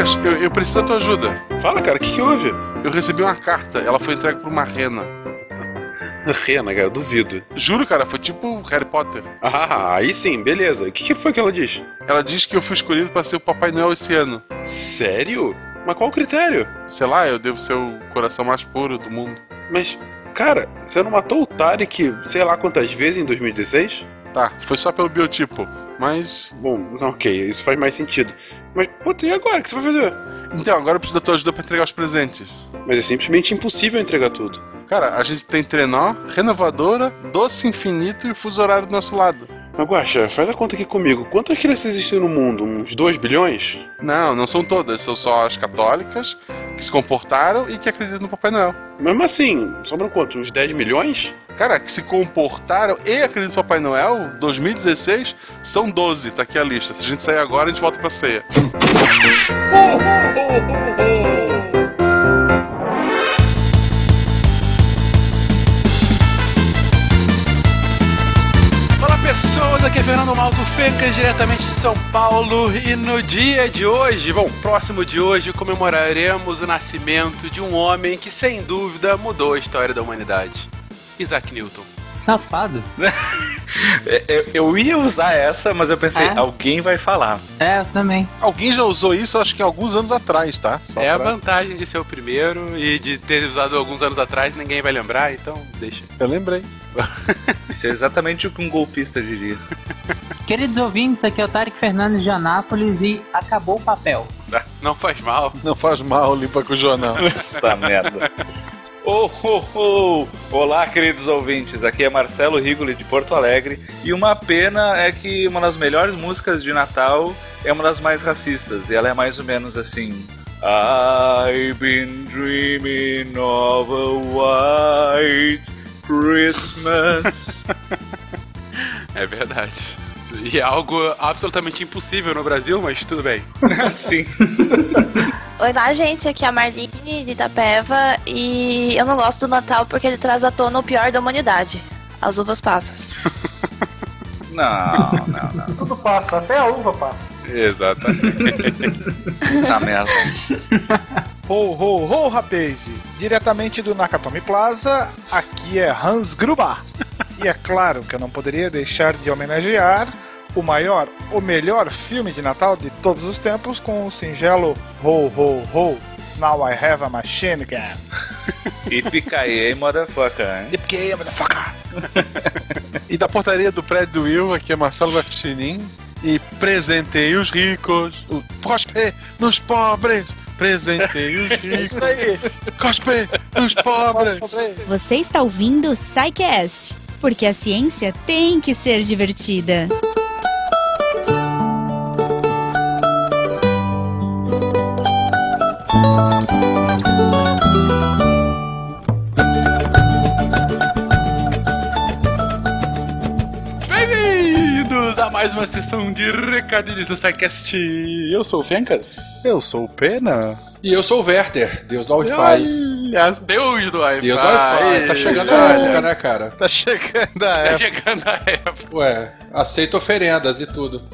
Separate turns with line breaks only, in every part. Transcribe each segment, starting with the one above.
Fencas, eu, eu preciso da tua ajuda.
Fala, cara, o que, que houve?
Eu recebi uma carta, ela foi entregue por uma rena.
Rena, cara, duvido.
Juro, cara, foi tipo Harry Potter.
Ah, aí sim, beleza. O que, que foi que ela diz?
Ela diz que eu fui escolhido pra ser o Papai Noel esse ano.
Sério? Mas qual o critério?
Sei lá, eu devo ser o coração mais puro do mundo.
Mas, cara, você não matou o Tarek sei lá quantas vezes em 2016?
Tá, foi só pelo biotipo. Mas.
Bom, ok, isso faz mais sentido. Mas, puta, e agora? O que você vai fazer?
Então, agora eu preciso da tua ajuda pra entregar os presentes.
Mas é simplesmente impossível entregar tudo.
Cara, a gente tem trenó, renovadora, doce infinito e fuso horário do nosso lado.
Maguaxa, faz a conta aqui comigo. Quantas crianças existem no mundo? Uns 2 bilhões?
Não, não são todas. São só as católicas que se comportaram e que acreditam no Papai Noel.
Mesmo assim, sobram quanto? Uns 10 milhões?
Cara, que se comportaram e acreditam no Papai Noel, 2016, são 12. Tá aqui a lista. Se a gente sair agora, a gente volta pra ceia.
Aqui é Fernando Malto Fencas, diretamente de São Paulo e no dia de hoje, bom, próximo de hoje, comemoraremos o nascimento de um homem que sem dúvida mudou a história da humanidade, Isaac Newton.
Safado.
É, eu, eu ia usar essa, mas eu pensei,
É?
alguém vai falar.
É, eu também.
Alguém já usou isso, acho que alguns anos atrás, tá? Só
é a
pra-
vantagem de ser o primeiro e de ter usado alguns anos atrás, ninguém vai lembrar, então deixa.
Eu lembrei.
Isso é exatamente o que um golpista diria.
Queridos ouvintes, aqui é o Tarek Fernandes de Anápolis e acabou o papel.
Não faz mal.
Não faz mal, limpa com o jornal.
Tá merda. Oh, oh, oh. Olá, queridos ouvintes. Aqui é Marcelo Rigoli de Porto Alegre. E uma pena é que uma das melhores músicas de Natal é uma das mais racistas. E ela é mais ou menos assim. I've been dreaming of a white Christmas.
É verdade. E é algo absolutamente impossível no Brasil, mas tudo bem.
Sim.
Olá, gente, aqui é a Marlene de Itapeva e eu não gosto do Natal porque ele traz à tona o pior da humanidade. As uvas passas.
Não, não, não.
Tudo passa, até a uva passa.
Exatamente.
Tá merda.
Ho, ho, ho, rapaz! Diretamente do Nakatomi Plaza, aqui é Hans Gruber. E é claro que eu não poderia deixar de homenagear o maior, o melhor filme de Natal de todos os tempos com o singelo Ho, ho, ho. Now I have a machine gun.
Yippee motherfucker, hein?
Yippee, motherfucker!
E da portaria do prédio do Will, aqui é Marcelo Guaxinim. E presentei os ricos. O cospe nos pobres. Presentei os ricos.
Isso aí!
Cospe nos pobres.
Você está ouvindo o SciCast, porque a ciência tem que ser divertida.
Bem-vindos a mais uma sessão de recadilhos do SciCast. Eu sou o Fencas.
Eu sou o Pena.
E eu sou o Werther, Deus do Wi-Fi.
Ai, Deus do Wi-Fi.
Deus do Wi-Fi. Tá chegando a época, né, cara?
Tá chegando a
Tá
época.
chegando a época.
Ué, aceita oferendas e tudo.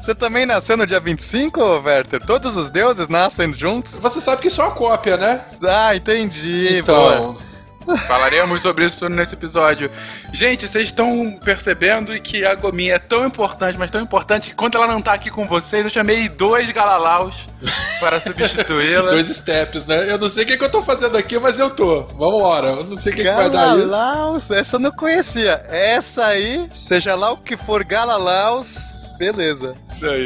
Você também nasceu no dia 25, Werther? Todos os deuses nascem juntos?
Você sabe que isso é uma cópia, né?
Ah, entendi. boa.
Falaremos sobre isso nesse episódio. Gente, vocês estão percebendo que a gominha é tão importante, mas tão importante que quando ela não tá aqui com vocês, eu chamei dois galalaus para substituí-la.
dois steps, né? Eu não sei o que, que eu tô fazendo aqui, mas eu tô. Vambora. Eu não sei o que, que vai dar isso.
Galalaus, essa eu não conhecia. Essa aí, seja lá o que for Galalaus, beleza.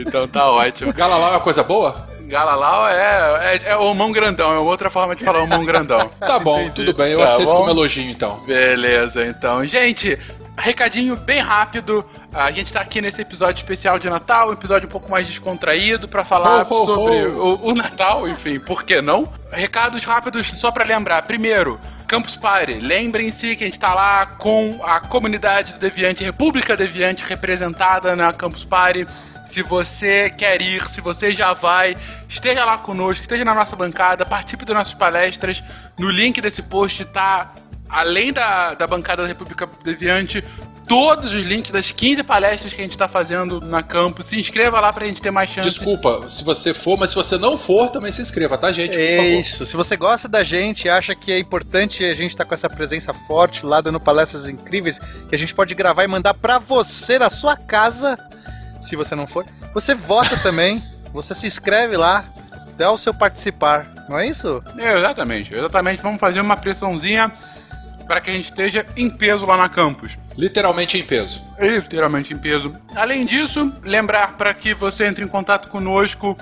Então tá ótimo.
Galalau é uma coisa boa?
Galalau é, é, é o mão grandão, é outra forma de falar o mão grandão.
Tá bom, tudo bem. Eu
Tá
aceito
bom.
como elogio, então.
Beleza, então. Gente, recadinho bem rápido. A gente tá aqui nesse episódio especial de Natal, um episódio um pouco mais descontraído pra falar
Ho, ho,
sobre
ho.
O, o Natal, enfim, por que não? Recados rápidos só pra lembrar. Primeiro, Campus Party. Lembrem-se que a gente tá lá com a comunidade do Deviante, República Deviante, representada na Campus Party. Se você quer ir, se você já vai, esteja lá conosco, esteja na nossa bancada, participe das nossas palestras. No link desse post tá além da, da bancada da República Deviante, todos os links das 15 palestras que a gente tá fazendo na campus. Se inscreva lá pra gente ter mais chance.
Desculpa, se você for, mas se você não for, também se inscreva, tá, gente? Por
É
favor.
isso. Se você gosta da gente, acha que é importante a gente estar com essa presença forte lá, dando palestras incríveis, que a gente pode gravar e mandar pra você na sua casa, se você não for, você vota também, você se inscreve lá, dá o seu participar, não é isso?
É, exatamente, exatamente. Vamos fazer uma pressãozinha para que a gente esteja em peso lá na campus.
Literalmente em peso.
Literalmente em peso. Além disso, lembrar para que você entre em contato conosco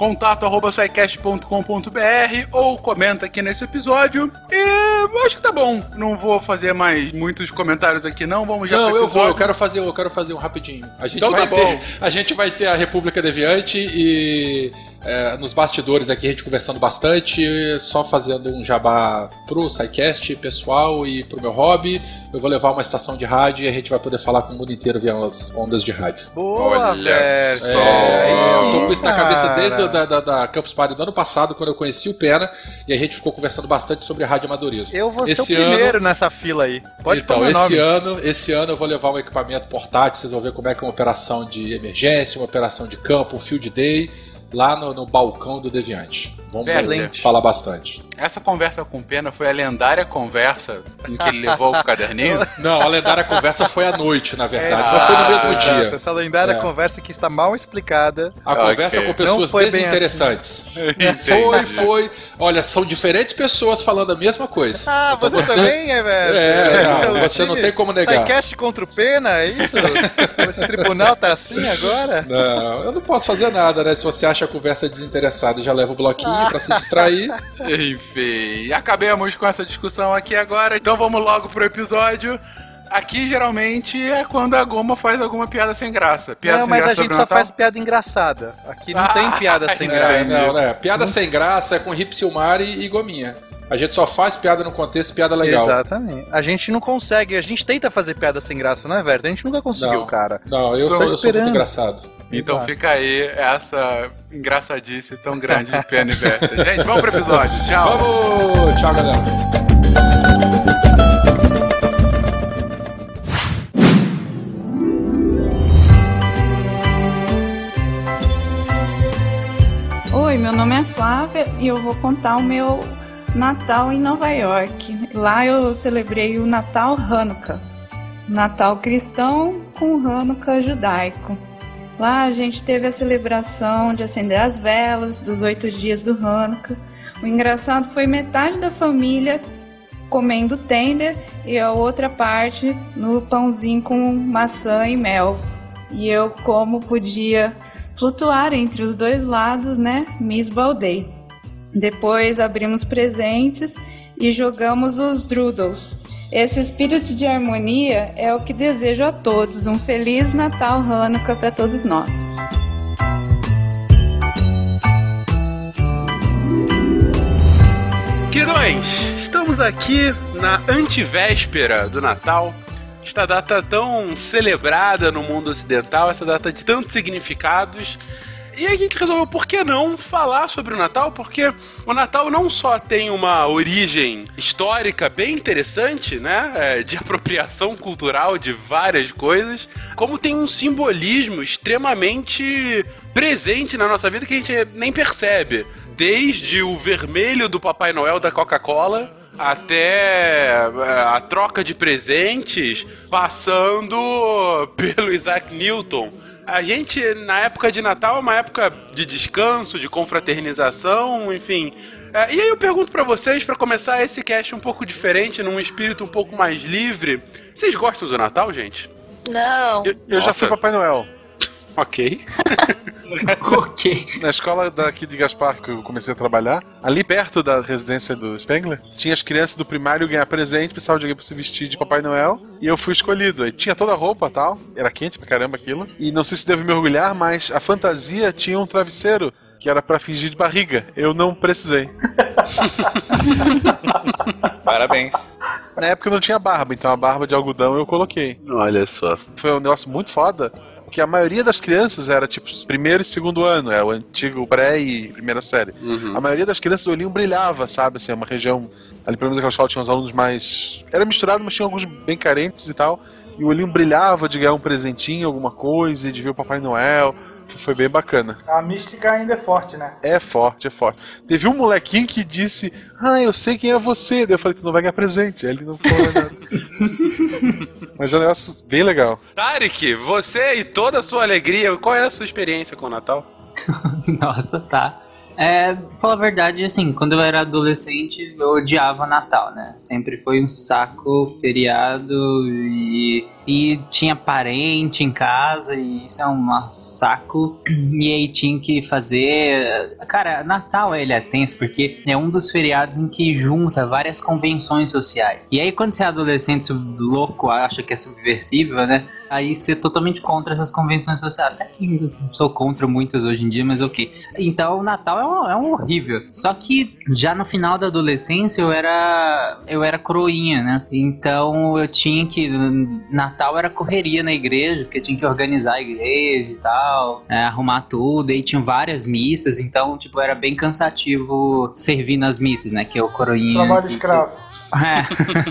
contato arroba scicast.com.br ou comenta aqui nesse episódio. E acho que tá bom. Não vou fazer mais muitos comentários aqui não. Vamos já
Não, eu vou, eu quero fazer, eu quero fazer um rapidinho. A gente,
Então
vai,
tá
ter,
bom.
a gente vai ter a República Deviante e é, nos bastidores aqui a gente conversando bastante, só fazendo um jabá pro SciCast pessoal e pro meu hobby. Eu vou levar uma estação de rádio e a gente vai poder falar com o mundo inteiro via as ondas de rádio.
Boa,
Olha só.
É, eu tô com isso na cabeça desde o da, da, da Campus Party do ano passado, quando eu conheci o Pena, e a gente ficou conversando bastante sobre amadorismo.
Eu vou ser
Esse
o primeiro
ano-
nessa fila aí. Pode
então,
pôr meu
esse
nome.
ano, esse ano eu vou levar um equipamento portátil, vocês vão ver como é que é uma operação de emergência, uma operação de campo, um field day, lá no, no balcão do Deviante. Vamos
Excelente.
falar bastante.
Essa conversa com o Pena foi a lendária conversa em que ele levou o caderninho.
Não, a lendária conversa foi à noite, na verdade.
É,
não foi no
exato,
mesmo
exato.
dia.
Essa lendária
É.
conversa que está mal explicada.
A
Ok.
conversa com
Não
pessoas desinteressantes.
Entendi.
Foi, foi. Olha, são diferentes pessoas falando a mesma coisa.
Ah,
Então
você, também é, velho?
É, não,
Esse o
você não
time?
tem como negar.
Sidecast contra o Pena, é isso? Esse tribunal tá assim agora?
Não, eu não posso fazer nada, né? Se você acha a conversa desinteressada, já leva o bloquinho pra se distrair.
Enfim, acabemos com essa discussão aqui agora, então vamos logo pro episódio. Aqui geralmente é quando a Goma faz alguma piada sem graça. Piada
não,
sem
mas
graça
a gente só faz piada engraçada. Aqui não
Ah,
tem piada sem
é,
graça.
Não, né? Piada sem graça é com Rip Silmari e Gominha. A gente só faz piada no contexto, piada legal.
Exatamente. A gente não consegue, a gente tenta fazer piada sem graça, não é, velho? A gente nunca conseguiu,
Não.
cara.
Não, eu,
Tô
sou, eu sou muito engraçado.
Então
Exato.
fica aí essa engraçadice tão grande de Pena e Berta. Gente, vamos pro episódio. Tchau.
Vamos! Tchau, galera.
Oi, meu nome é Flávia e eu vou contar o meu Natal em Nova York. Lá eu celebrei o Natal Hanukkah. Natal cristão com Hanukkah judaico. Lá a gente teve a celebração de acender as velas dos oito dias do Hanukkah. O engraçado foi metade da família comendo tender e a outra parte no pãozinho com maçã e mel. E eu, como podia flutuar entre os dois lados, né? Me esbaldei. Depois abrimos presentes e jogamos os Droodles. Esse espírito de harmonia é o que desejo a todos. Um feliz Natal Hanukkah para todos nós.
Queridões, estamos aqui na antivéspera do Natal. Esta data tão celebrada no mundo ocidental, essa data de tantos significados. E a gente resolveu, por que não falar sobre o Natal? Porque o Natal não só tem uma origem histórica bem interessante, né? é, de apropriação cultural de várias coisas, como tem um simbolismo extremamente presente na nossa vida que a gente nem percebe. Desde o vermelho do Papai Noel da Coca-Cola até é, a troca de presentes, passando pelo Isaac Newton. A gente, na época de Natal, é uma época de descanso, de confraternização, enfim. É, e aí eu pergunto pra vocês, pra começar esse cast um pouco diferente, num espírito um pouco mais livre. Vocês gostam do Natal, gente?
Não.
Eu, eu já fui Papai Noel.
Ok.
ok.
Na escola daqui de Gaspar, que eu comecei a trabalhar, ali perto da residência do Spengler, tinha as crianças do primário ganhar presente, precisava de alguém pra se vestir de Papai Noel, e eu fui escolhido. Aí tinha toda a roupa e tal, era quente pra caramba aquilo, e não sei se devo me orgulhar, mas a fantasia tinha um travesseiro que era pra fingir de barriga. Eu não precisei.
Parabéns.
Na época eu não tinha barba, então a barba de algodão eu coloquei.
Olha só.
Foi um negócio muito foda, porque a maioria das crianças era tipo primeiro e segundo ano, é o antigo pré e primeira série.
Uhum.
A maioria das crianças o olhinho brilhava, sabe? Assim, é uma região. Ali pelo menos aquela escola tinha uns alunos mais. Era misturado, mas tinha alguns bem carentes e tal. e o olhinho brilhava de ganhar um presentinho, alguma coisa, e de ver o Papai Noel. Foi bem bacana.
A mística ainda é forte, né?
É forte, é forte. Teve um molequinho que disse: Ah, eu sei quem é você. Daí eu falei: Tu não vai ganhar presente. Aí ele não falou nada. Mas é um negócio bem legal.
Tarek, você e toda a sua alegria, qual é a sua experiência com o Natal?
Nossa, tá. É, falar a verdade, assim, quando eu era adolescente, eu odiava Natal, né? Sempre foi um saco feriado e, e tinha parente em casa e isso é um saco. E aí tinha que fazer. Cara, Natal ele é tenso porque é um dos feriados em que junta várias convenções sociais. E aí, quando você é adolescente louco, acha que é subversível, né? Aí você é totalmente contra essas convenções sociais. Até que sou contra muitas hoje em dia, mas ok. Então o Natal é um, é um horrível. Só que já no final da adolescência eu era. eu era coroinha, né? Então eu tinha que. Natal era correria na igreja, porque tinha que organizar a igreja e tal, é, arrumar tudo, e tinha várias missas, então, tipo, era bem cansativo servir nas missas, né? Que é o coroinha.
Trabalho escravo.
É.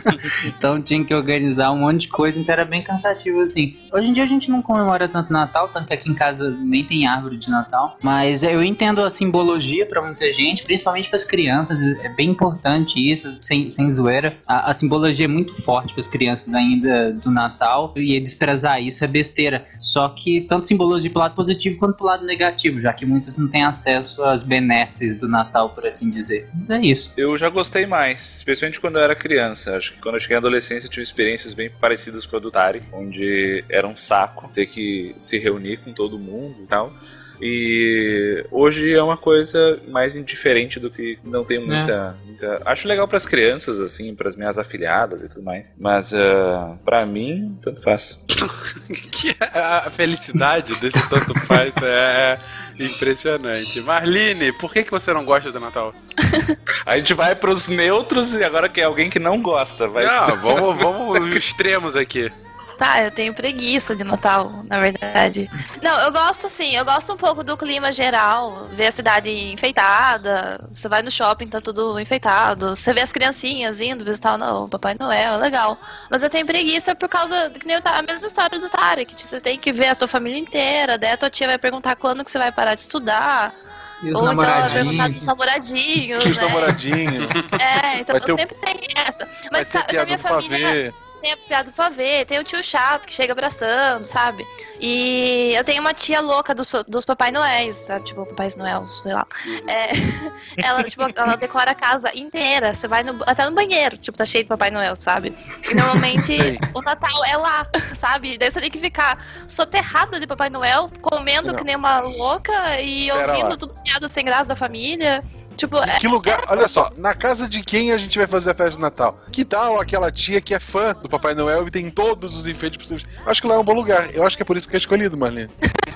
então tinha que organizar um monte de coisa, então era bem cansativo assim. Hoje em dia a gente não comemora tanto Natal, tanto que aqui em casa nem tem árvore de Natal. Mas eu entendo a simbologia pra muita gente, principalmente pras crianças. É bem importante isso, sem, sem zoeira. A, a simbologia é muito forte pras crianças ainda do Natal. E desprezar isso é besteira. Só que tanto simbologia pro lado positivo quanto pro lado negativo, já que muitos não têm acesso às benesses do Natal, por assim dizer. É isso.
Eu já gostei mais, especialmente quando eu era criança. Acho que quando eu cheguei na adolescência eu tive experiências bem parecidas com a do Tari, onde era um saco ter que se reunir com todo mundo e tal. E hoje é uma coisa mais indiferente do que não tem muita. muita- Acho legal pras crianças, assim, pras minhas afilhadas e tudo mais. Mas uh, para mim, tanto faz.
que a felicidade desse tanto faz é impressionante. Marlene, por que, que você não gosta do Natal?
A gente vai pros neutros e agora que é alguém que não gosta. Vai...
Não, vamos, vamos extremos aqui.
Tá, eu tenho preguiça de Natal, na verdade. Não, eu gosto assim, eu gosto um pouco do clima geral, ver a cidade enfeitada, você vai no shopping, tá tudo enfeitado, você vê as criancinhas indo visitar o Papai Noel, é legal. Mas eu tenho preguiça por causa que nem o Ta- a mesma história do Tarek, que você tem que ver a tua família inteira, daí a tua tia vai perguntar quando que você vai parar de estudar.
E os
Ou então ela vai
namoradinhos.
perguntar dos namoradinhos,
Os
né?
namoradinhos.
É, então
Vai ter o-
sempre tem essa. Mas sabe, na minha família. Tem a piada do pavê, tem o tio chato que chega abraçando, sabe? E eu tenho uma tia louca dos, dos Papai Noéis, sabe? Tipo, Papai Noel, sei lá. É, ela, tipo, ela decora a casa inteira. Você vai no- até no banheiro, tipo, tá cheio de Papai Noel, sabe? E normalmente
Sei.
o Natal é lá, sabe? Daí você tem que ficar soterrada de Papai Noel, comendo
Não.
que nem uma louca e
Pera
ouvindo
lá.
tudo piada sem graça da família. Tipo, é,
Que lugar, olha só, na casa de quem a gente vai fazer a festa de Natal? Que tal aquela tia que é fã do Papai Noel e tem todos os enfeites possíveis? Acho que lá é um bom lugar. Eu acho que é por isso que é escolhido, Marlene.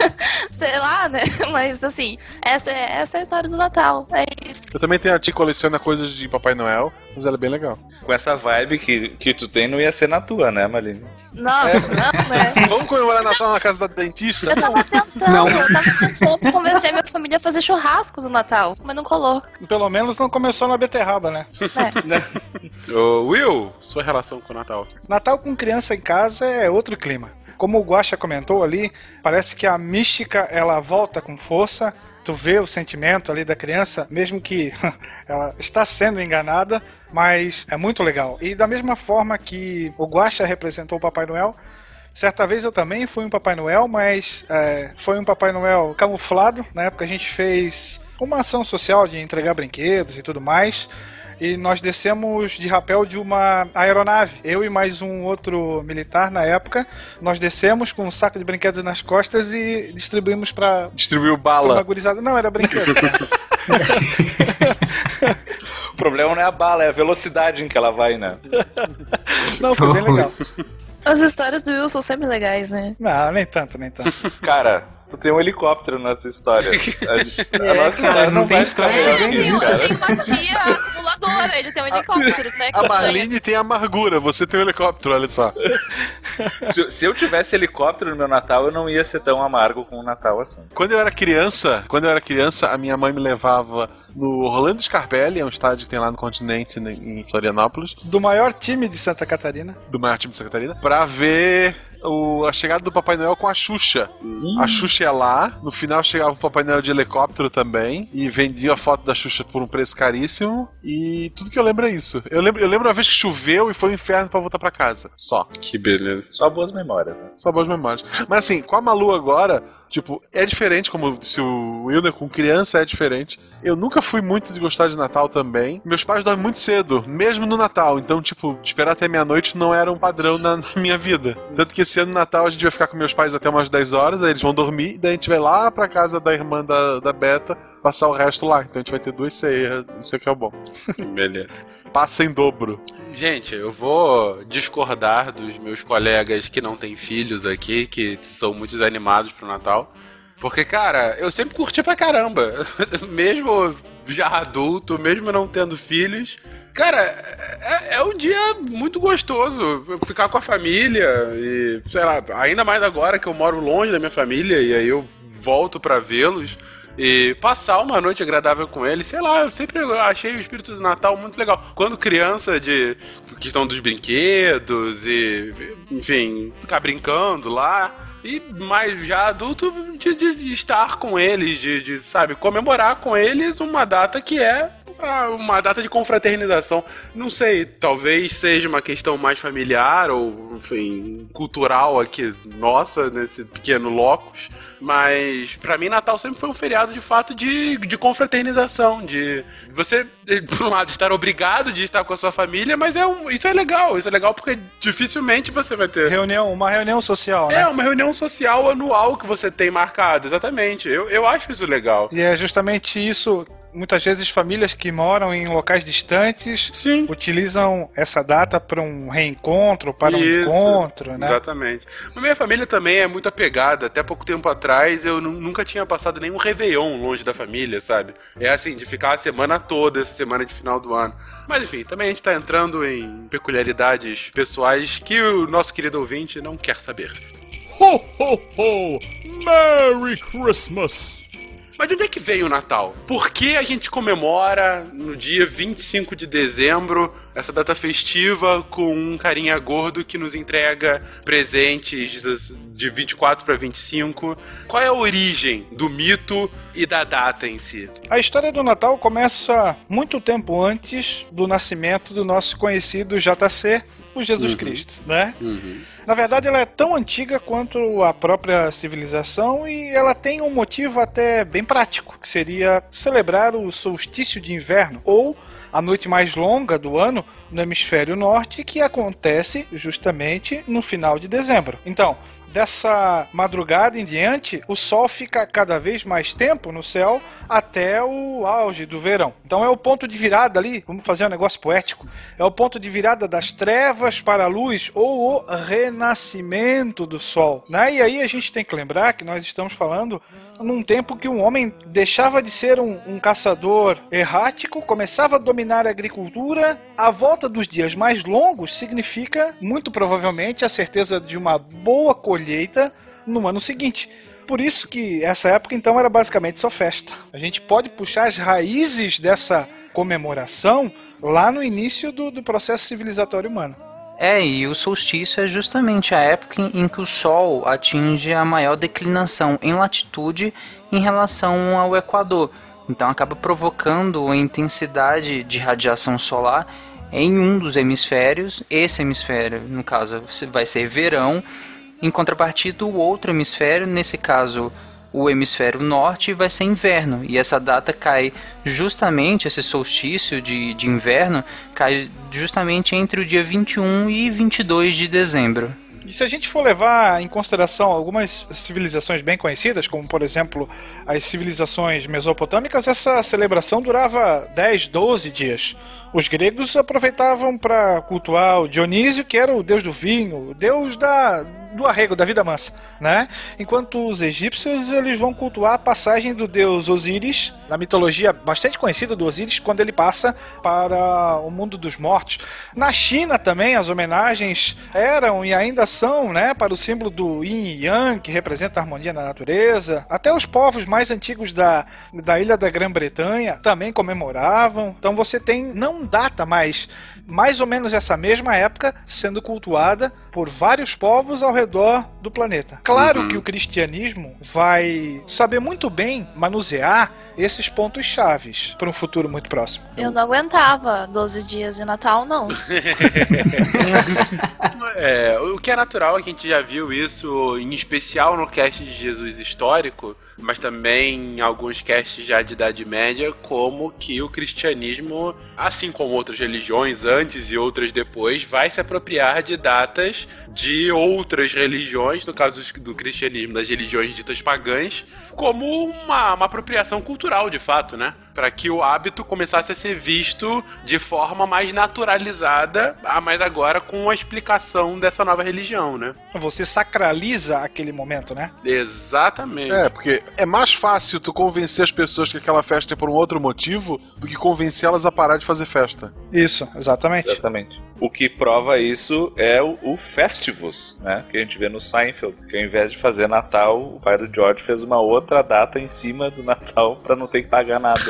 sei lá, né? Mas assim, essa é, essa é a história do Natal. É isso.
Eu também tenho a tia que coleciona coisas de Papai Noel, mas ela é bem legal.
Com essa vibe que, que tu tem, não ia ser na tua, né, Maline?
Nossa, não, né?
Vamos comemorar Natal na casa da dentista?
Eu tava tentando,
Não.
eu tava tentando convencer minha família a fazer churrasco no Natal, mas não colou.
Pelo menos não começou na beterraba, né?
Ô, Will, sua relação com o Natal.
Natal com criança em casa é outro clima. Como o Guaxa comentou ali, parece que a mística ela volta com força. Tu vê o sentimento ali da criança, mesmo que ela está sendo enganada, mas é muito legal. E da mesma forma que o Guaxa representou o Papai Noel, certa vez eu também fui um Papai Noel, mas é, foi um Papai Noel camuflado. Na época a gente fez uma ação social de entregar brinquedos e tudo mais. E nós descemos de rapel de uma aeronave. Eu e mais um outro militar na época. Nós descemos com um saco de brinquedos nas costas e distribuímos pra
Distribuiu
pra uma
bala.
gurizada. Não, era brinquedo.
O problema não é a bala, é a velocidade em que ela vai, né?
Não, foi bem legal.
As histórias do Will são sempre legais, né?
Não, nem tanto, nem tanto.
Cara, tu tem um helicóptero na tua história. A, a
É,
nossa
cara,
história
não
não
tem
vai ficar melhor que isso,
eu
cara.
tenho uma tia acumuladora, ele tem um helicóptero, né? que
A. Marlene tem amargura, você tem um helicóptero, olha só.
Se, se eu tivesse helicóptero no meu Natal, eu não ia ser tão amargo com o Natal assim.
Quando eu era criança, quando eu era criança, a minha mãe me levava no Orlando Scarpelli, é um estádio que tem lá no continente, né, em Florianópolis,
Do maior time de Santa Catarina.
do maior time de Santa Catarina, pra ver o- a chegada do Papai Noel com a Xuxa. A Xuxa ia lá, no final chegava o Papai Noel de helicóptero também, e vendia a foto da Xuxa por um preço caríssimo, e tudo que eu lembro é isso. Eu lembro, eu lembro uma vez que choveu e foi um inferno pra voltar pra casa. Só.
Que beleza.
Só boas memórias, né?
Só boas memórias. Mas assim, com a Malu agora, tipo, é diferente, como se o Wilder com criança é diferente. Eu nunca fui muito de gostar de Natal também. Meus pais dormem muito cedo, mesmo no Natal. Então, tipo, esperar até meia-noite não era um padrão na, na minha vida. Tanto que esse ano no Natal a gente vai ficar com meus pais até umas 10 horas, aí eles vão dormir, e daí a gente vai lá pra casa da irmã da, da Beta passar o resto lá. Então a gente vai ter duas ceias, isso aqui é bom.
Beleza.
Passa em dobro.
Gente, eu vou discordar dos meus colegas que não têm filhos aqui, que são muito animados pro Natal. Porque, cara, eu sempre curti pra caramba. mesmo já adulto, mesmo não tendo filhos. Cara, é, é um dia muito gostoso. Ficar com a família e, sei lá, ainda mais agora que eu moro longe da minha família e aí eu volto pra vê-los e passar uma noite agradável com eles. Sei lá, eu sempre achei o espírito do Natal muito legal. Quando criança, de questão dos brinquedos e, enfim, ficar brincando lá. E mais já adulto, de, de estar com eles, de, de, sabe, comemorar com eles uma data que é uma data de confraternização. Não sei, talvez seja uma questão mais familiar ou, enfim, cultural aqui nossa, nesse pequeno locus. Mas, pra mim, Natal sempre foi um feriado de fato de, de confraternização. De você, por um lado, estar obrigado de estar com a sua família, mas é um, isso é legal. Isso é legal porque dificilmente você vai ter.
Reunião, uma reunião social, né?
É, uma reunião social anual que você tem marcado, exatamente. Eu, eu acho isso legal.
E é justamente isso. Muitas vezes famílias que moram em locais distantes
Sim.
utilizam essa data para um reencontro, para um
Isso,
encontro, né?
Exatamente. A minha família também é muito apegada. Até pouco tempo atrás eu nu- nunca tinha passado nenhum Réveillon longe da família, sabe? É assim, de ficar a semana toda, essa semana de final do ano. Mas enfim, também a gente tá entrando em peculiaridades pessoais que o nosso querido ouvinte não quer saber.
Ho, ho, ho! Merry Christmas!
Mas de onde é que veio o Natal? Por que a gente comemora no dia 25 de dezembro essa data festiva com um carinha gordo que nos entrega presentes de 24 para 25? Qual é a origem do mito e da data em si?
A história do Natal começa muito tempo antes do nascimento do nosso conhecido JC, o Jesus
Uhum.
Cristo, né? Na verdade, ela é tão antiga quanto a própria civilização e ela tem um motivo até bem prático, que seria celebrar o solstício de inverno ou a noite mais longa do ano no hemisfério norte, que acontece justamente no final de dezembro. Então, dessa madrugada em diante, o sol fica cada vez mais tempo no céu até o auge do verão. Então é o ponto de virada ali, vamos fazer um negócio poético, é o ponto de virada das trevas para a luz ou o renascimento do sol. Né? E aí a gente tem que lembrar que nós estamos falando num tempo que um homem deixava de ser um, um caçador errático, começava a dominar a agricultura. A volta dos dias mais longos significa, muito provavelmente, a certeza de uma boa colheita no ano seguinte. Por isso que essa época então era basicamente só festa. A gente pode puxar as raízes dessa comemoração lá no início do, do processo civilizatório humano.
É, e o solstício é justamente a época em, que o Sol atinge a maior declinação em latitude em relação ao Equador. Então acaba provocando a intensidade de radiação solar em um dos hemisférios. Esse hemisfério, no caso, vai ser verão. Em contrapartida, o outro hemisfério, nesse caso o hemisfério norte, vai ser inverno. E essa data cai justamente, esse solstício de, de inverno, cai justamente entre o dia 21 e 22 de dezembro.
E se a gente for levar em consideração algumas civilizações bem conhecidas, como por exemplo as civilizações mesopotâmicas, essa celebração durava 10, 12 dias. Os gregos aproveitavam para cultuar o Dionísio, que era o deus do vinho, o deus da, do arrego, da vida mansa, né? Enquanto os egípcios eles vão cultuar a passagem do deus Osíris, na mitologia bastante conhecida do Osíris, quando ele passa para o mundo dos mortos. Na China também as homenagens eram e ainda né, para o símbolo do Yin e Yang, que representa a harmonia na natureza. Até os povos mais antigos da, da ilha da Grã-Bretanha também comemoravam. Então você tem, não data mais, mais ou menos essa mesma época sendo cultuada por vários povos ao redor do planeta. Claro
Uhum.
que o cristianismo vai saber muito bem manusear esses pontos chaves para um futuro muito próximo.
Eu não aguentava 12 dias de Natal, não.
É, o que é natural é que a gente já viu isso, em especial no cast de Jesus histórico, mas também em alguns casts já de Idade Média, como que o cristianismo, assim como outras religiões antes e outras depois, vai se apropriar de datas de outras religiões, no caso do cristianismo, das religiões ditas pagãs, como uma, uma apropriação cultural de fato, né? Para que o hábito começasse a ser visto de forma mais naturalizada, ah, mas agora com a explicação dessa nova religião, né?
Você sacraliza aquele momento, né?
Exatamente.
É, porque é mais fácil tu convencer as pessoas que aquela festa é por um outro motivo do que convencê-las a parar de fazer festa.
Isso, exatamente.
Exatamente. O que prova isso é o, o Festivus, né? Que a gente vê no Seinfeld. Que ao invés de fazer Natal, o pai do George fez uma outra data em cima do Natal pra não ter que pagar nada.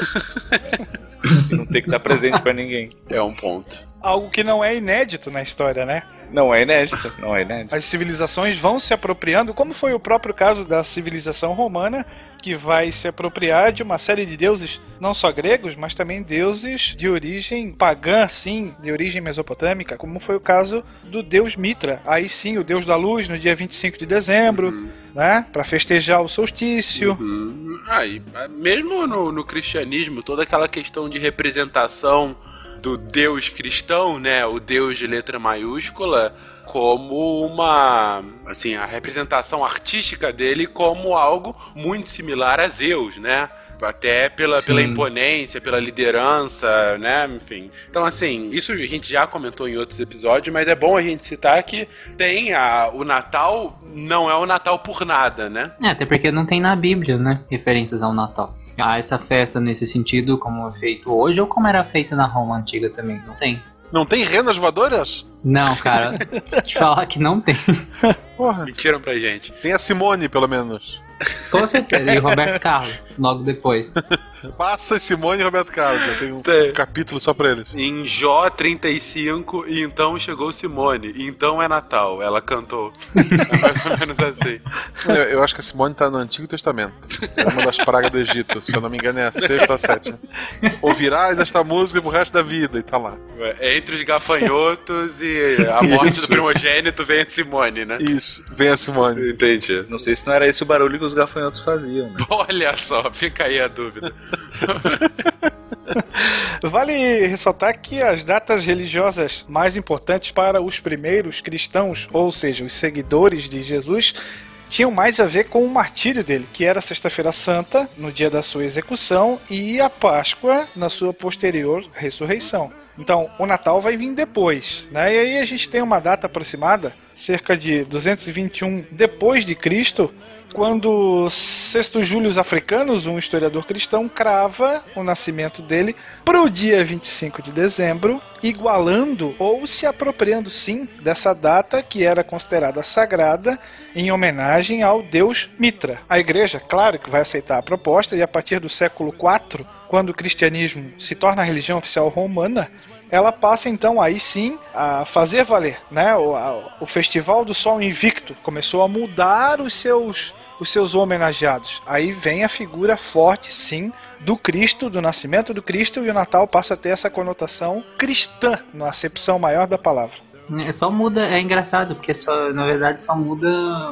e não ter que dar presente pra ninguém.
É um ponto.
Algo que não é inédito na história, né?
Não é inédito, não é inédito.
As civilizações vão se apropriando, como foi o próprio caso da civilização romana, que vai se apropriar de uma série de deuses, não só gregos, mas também deuses de origem pagã, sim, de origem mesopotâmica, como foi o caso do deus Mitra. Aí sim, o deus da luz, no dia 25 de dezembro, né? Para festejar o solstício.
Uhum. E, ah, mesmo no, no cristianismo, toda aquela questão de representação do Deus cristão, né, o Deus de letra maiúscula, como uma, assim, a representação artística dele como algo muito similar a Zeus, né? Até pela,
Sim.
pela imponência, pela liderança, né? Enfim. Então, assim, isso a gente já comentou em outros episódios, mas é bom a gente citar que tem a, o Natal, não é o Natal por nada, né?
É, até porque não tem na Bíblia, né? Referências ao Natal. Ah, essa festa nesse sentido, como é feito hoje, ou como era feito na Roma antiga também, não tem.
Não tem renas voadoras?
Não, cara, te falar que não tem.
Porra.
Mentiram pra gente.
Tem a Simone, pelo menos.
Com certeza, e Roberto Carlos, logo depois.
Passa Simone e Roberto Carlos. Eu tenho um
Tem.
capítulo só pra eles.
Em Jó 35, e então chegou Simone. E então é Natal. Ela cantou. É mais ou menos assim.
Eu, eu acho que a Simone tá no Antigo Testamento. É uma das pragas do Egito. Se eu não me engano, é a sexta ou a sétima. Ouvirás esta música pro resto da vida, e tá lá.
É Entre os gafanhotos e a morte
Isso.
do primogênito vem a Simone, né?
Isso, vem a Simone.
Entendi.
Não sei se não era esse o barulho que os gafanhotos faziam, né?
Olha só, fica aí a dúvida.
Vale ressaltar que as datas religiosas mais importantes para os primeiros cristãos, ou seja, os seguidores de Jesus, tinham mais a ver com o martírio dele, que era Sexta-feira Santa, no dia da sua execução, e a Páscoa, na sua posterior ressurreição. Então, o Natal vai vir depois, né? E aí a gente tem uma data aproximada, cerca de 221 depois de Cristo, quando Sexto Júlio Africanos, um historiador cristão, crava o nascimento dele para o dia 25 de dezembro, igualando ou se apropriando sim dessa data que era considerada sagrada em homenagem ao deus Mitra. A igreja, claro que vai aceitar a proposta e a partir do século IV, quando o cristianismo se torna a religião oficial romana, ela passa então aí sim a fazer valer, né? O, a- o Festival do Sol Invicto começou a mudar os seus os seus homenageados. Aí vem a figura forte, sim, do Cristo, do nascimento do Cristo, e o Natal passa a ter essa conotação cristã, na acepção maior da palavra.
É, só muda, é engraçado, porque só, na verdade só muda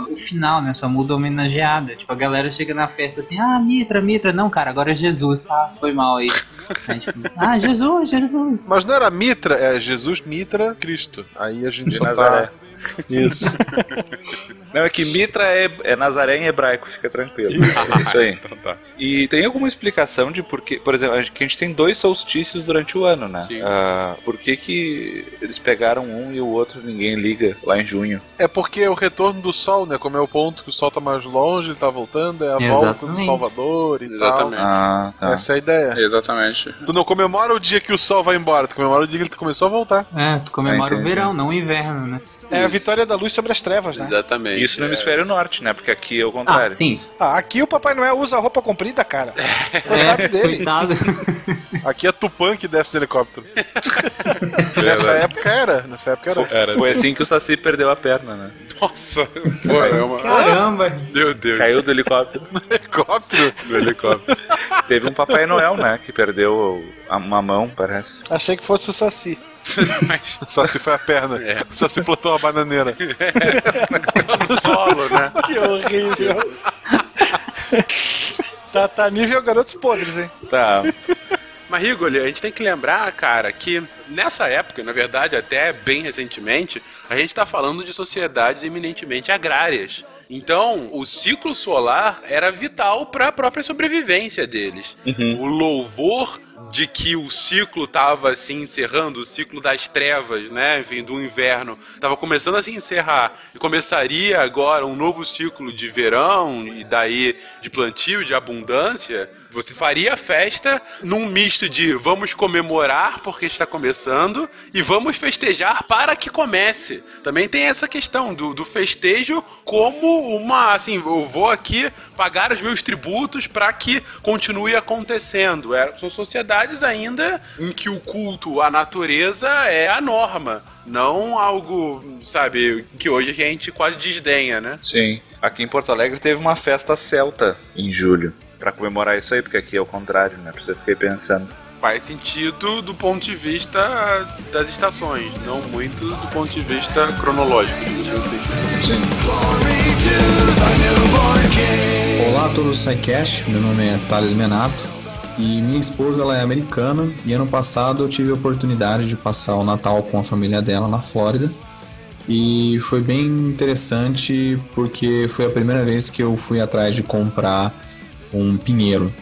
o final, né? Só muda a homenageada. Tipo, a galera chega na festa assim, ah, Mitra, Mitra, não, cara, agora é Jesus, tá? Foi mal aí. Aí, tipo, ah, Jesus, Jesus.
Mas não era Mitra, é Jesus, Mitra, Cristo. Aí a gente só tá. Isso.
Não, é que Mitra é, é Nazaré em hebraico, fica tranquilo. Isso, isso aí.
Então tá.
E tem alguma explicação de por que, por exemplo, a gente- que a gente tem dois solstícios durante o ano, né?
Sim.
Ah, por que, que eles pegaram um e o outro ninguém liga lá em junho?
É porque é o retorno do Sol, né? Como é o ponto que o Sol tá mais longe, ele tá voltando, é a volta do
Exatamente.
Salvador e
Exatamente.
Ah,
tal.
tá.
Essa é a ideia.
Exatamente.
Tu não comemora o dia que o Sol vai embora, tu comemora o dia que ele começou a voltar.
É, tu comemora
Ah,
o
entendi.
verão, não o inverno, né?
É a vitória da luz sobre as trevas, né?
Exatamente.
Isso no
é.
hemisfério norte, né? Porque aqui é o contrário.
Ah, sim.
Ah, aqui o Papai Noel usa roupa comprida, cara. Coitado
É,
dele.
coitado.
Aqui é Tupã que desce do helicóptero. Nessa época era. Nessa época era.
Era.
Foi assim que o Saci perdeu a perna, né?
Nossa, pô, é uma...
Caramba.
Meu Deus.
Caiu do helicóptero.
Helicóptero?
do helicóptero.
Teve um Papai Noel, né? Que perdeu a- uma mão, parece.
Achei que fosse o Saci.
Mas
O Saci foi a perna.
É.
O Saci plantou uma bananeira.
tá no solo, né?
Que horrível. tá, tá nível garotos podres, hein?
Tá.
Mas, Rigoli, a gente tem que lembrar, cara, que nessa época, na verdade, até bem recentemente, a gente está falando de sociedades eminentemente agrárias. Então, o ciclo solar era vital para a própria sobrevivência deles. O louvor de que o ciclo estava se encerrando, o ciclo das trevas, né, enfim, do inverno, estava começando a se encerrar e começaria agora um novo ciclo de verão e daí de plantio, de abundância. Você faria a festa num misto de vamos comemorar porque está começando e vamos festejar para que comece. Também tem essa questão do, do festejo como uma, assim, eu vou aqui pagar os meus tributos para que continue acontecendo. É, são sociedades ainda em que o culto à natureza é a norma. Não algo, sabe, que hoje a gente quase desdenha, né?
Sim. Aqui em Porto Alegre teve uma festa celta em julho. Pra comemorar isso aí, porque aqui é o contrário, né? Pra você ficar pensando.
Faz sentido do ponto de vista das estações, não muito do ponto de vista cronológico.
Olá a todos do SciCast, meu nome é Thales Menato e minha esposa ela é americana e ano passado eu tive a oportunidade de passar o Natal com a família dela na Flórida e foi bem interessante porque foi a primeira vez que eu fui atrás de comprar um pinheiro.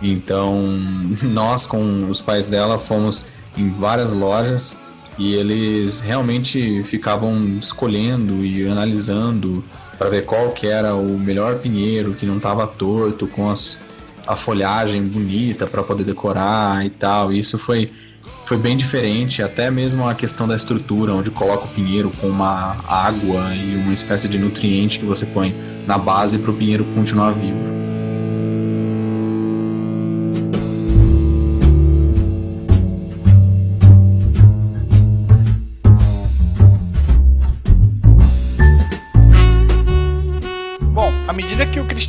Então nós com os pais dela fomos em várias lojas e eles realmente ficavam escolhendo e analisando para ver qual que era o melhor pinheiro que não estava torto com as, a folhagem bonita para poder decorar e tal. Isso foi foi bem diferente, até mesmo a questão da estrutura, onde coloca o pinheiro com uma água e uma espécie de nutriente que você põe na base para o pinheiro continuar vivo.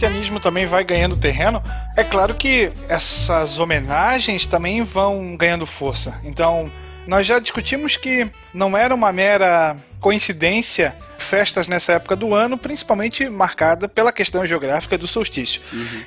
Cristianismo também vai ganhando terreno, é claro que essas homenagens também vão ganhando força. Então, nós já discutimos que não era uma mera coincidência festas nessa época do ano, principalmente marcada pela questão geográfica do solstício.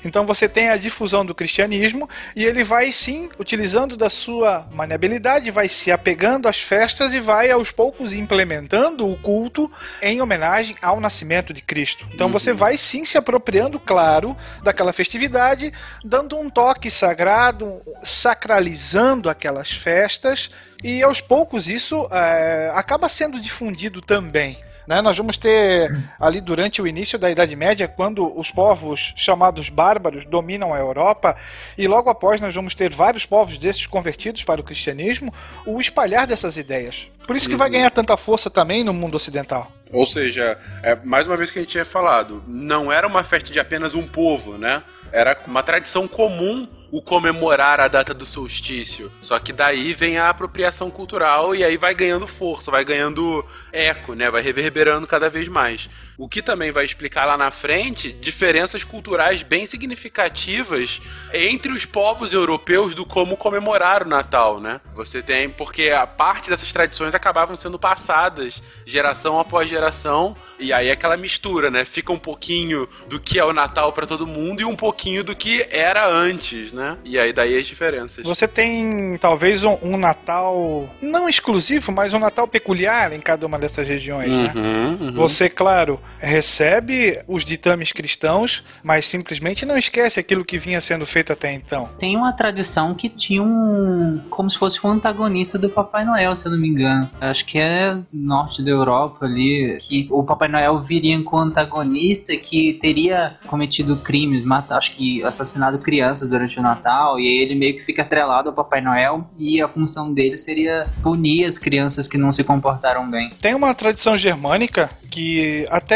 Então você tem a difusão do cristianismo e ele vai sim utilizando da sua maniabilidade, vai se apegando às festas e vai aos poucos implementando o culto em homenagem ao nascimento de Cristo. Então você vai sim se apropriando, claro, daquela festividade, dando um toque sagrado, sacralizando aquelas festas e aos poucos isso eh, acaba sendo difundido também. Né? Nós vamos ter ali durante o início da Idade Média, quando os povos chamados bárbaros dominam a Europa, e logo após nós vamos ter vários povos desses convertidos para o cristianismo, o espalhar dessas ideias. Por isso que vai ganhar tanta força também no mundo ocidental.
Ou seja, é, mais uma vez que a gente tinha falado, não era uma festa de apenas um povo, né? Era uma tradição comum o comemorar a data do solstício. Só que daí vem a apropriação cultural e aí vai ganhando força, vai ganhando eco, né? Vai reverberando cada vez mais. O que também vai explicar lá na frente diferenças culturais bem significativas entre os povos europeus do como comemorar o Natal, né? Você tem, porque a parte dessas tradições acabavam sendo passadas geração após geração, e aí é aquela mistura, né? Fica um pouquinho do que é o Natal para todo mundo e um pouquinho do que era antes, né? E aí daí as diferenças.
Você tem talvez um, um Natal não exclusivo, mas um Natal peculiar em cada uma dessas regiões, né?
Uhum, uhum.
Você, claro, recebe os ditames cristãos, mas simplesmente não esquece aquilo que vinha sendo feito até então.
Tem uma tradição que tinha um. como se fosse um antagonista do Papai Noel, se eu não me engano. Acho que é norte da Europa ali, que o Papai Noel viria com antagonista que teria cometido crimes, matar, acho que assassinado crianças durante o Natal, e aí ele meio que fica atrelado ao Papai Noel, e a função dele seria punir as crianças que não se comportaram bem.
Tem uma tradição germânica que até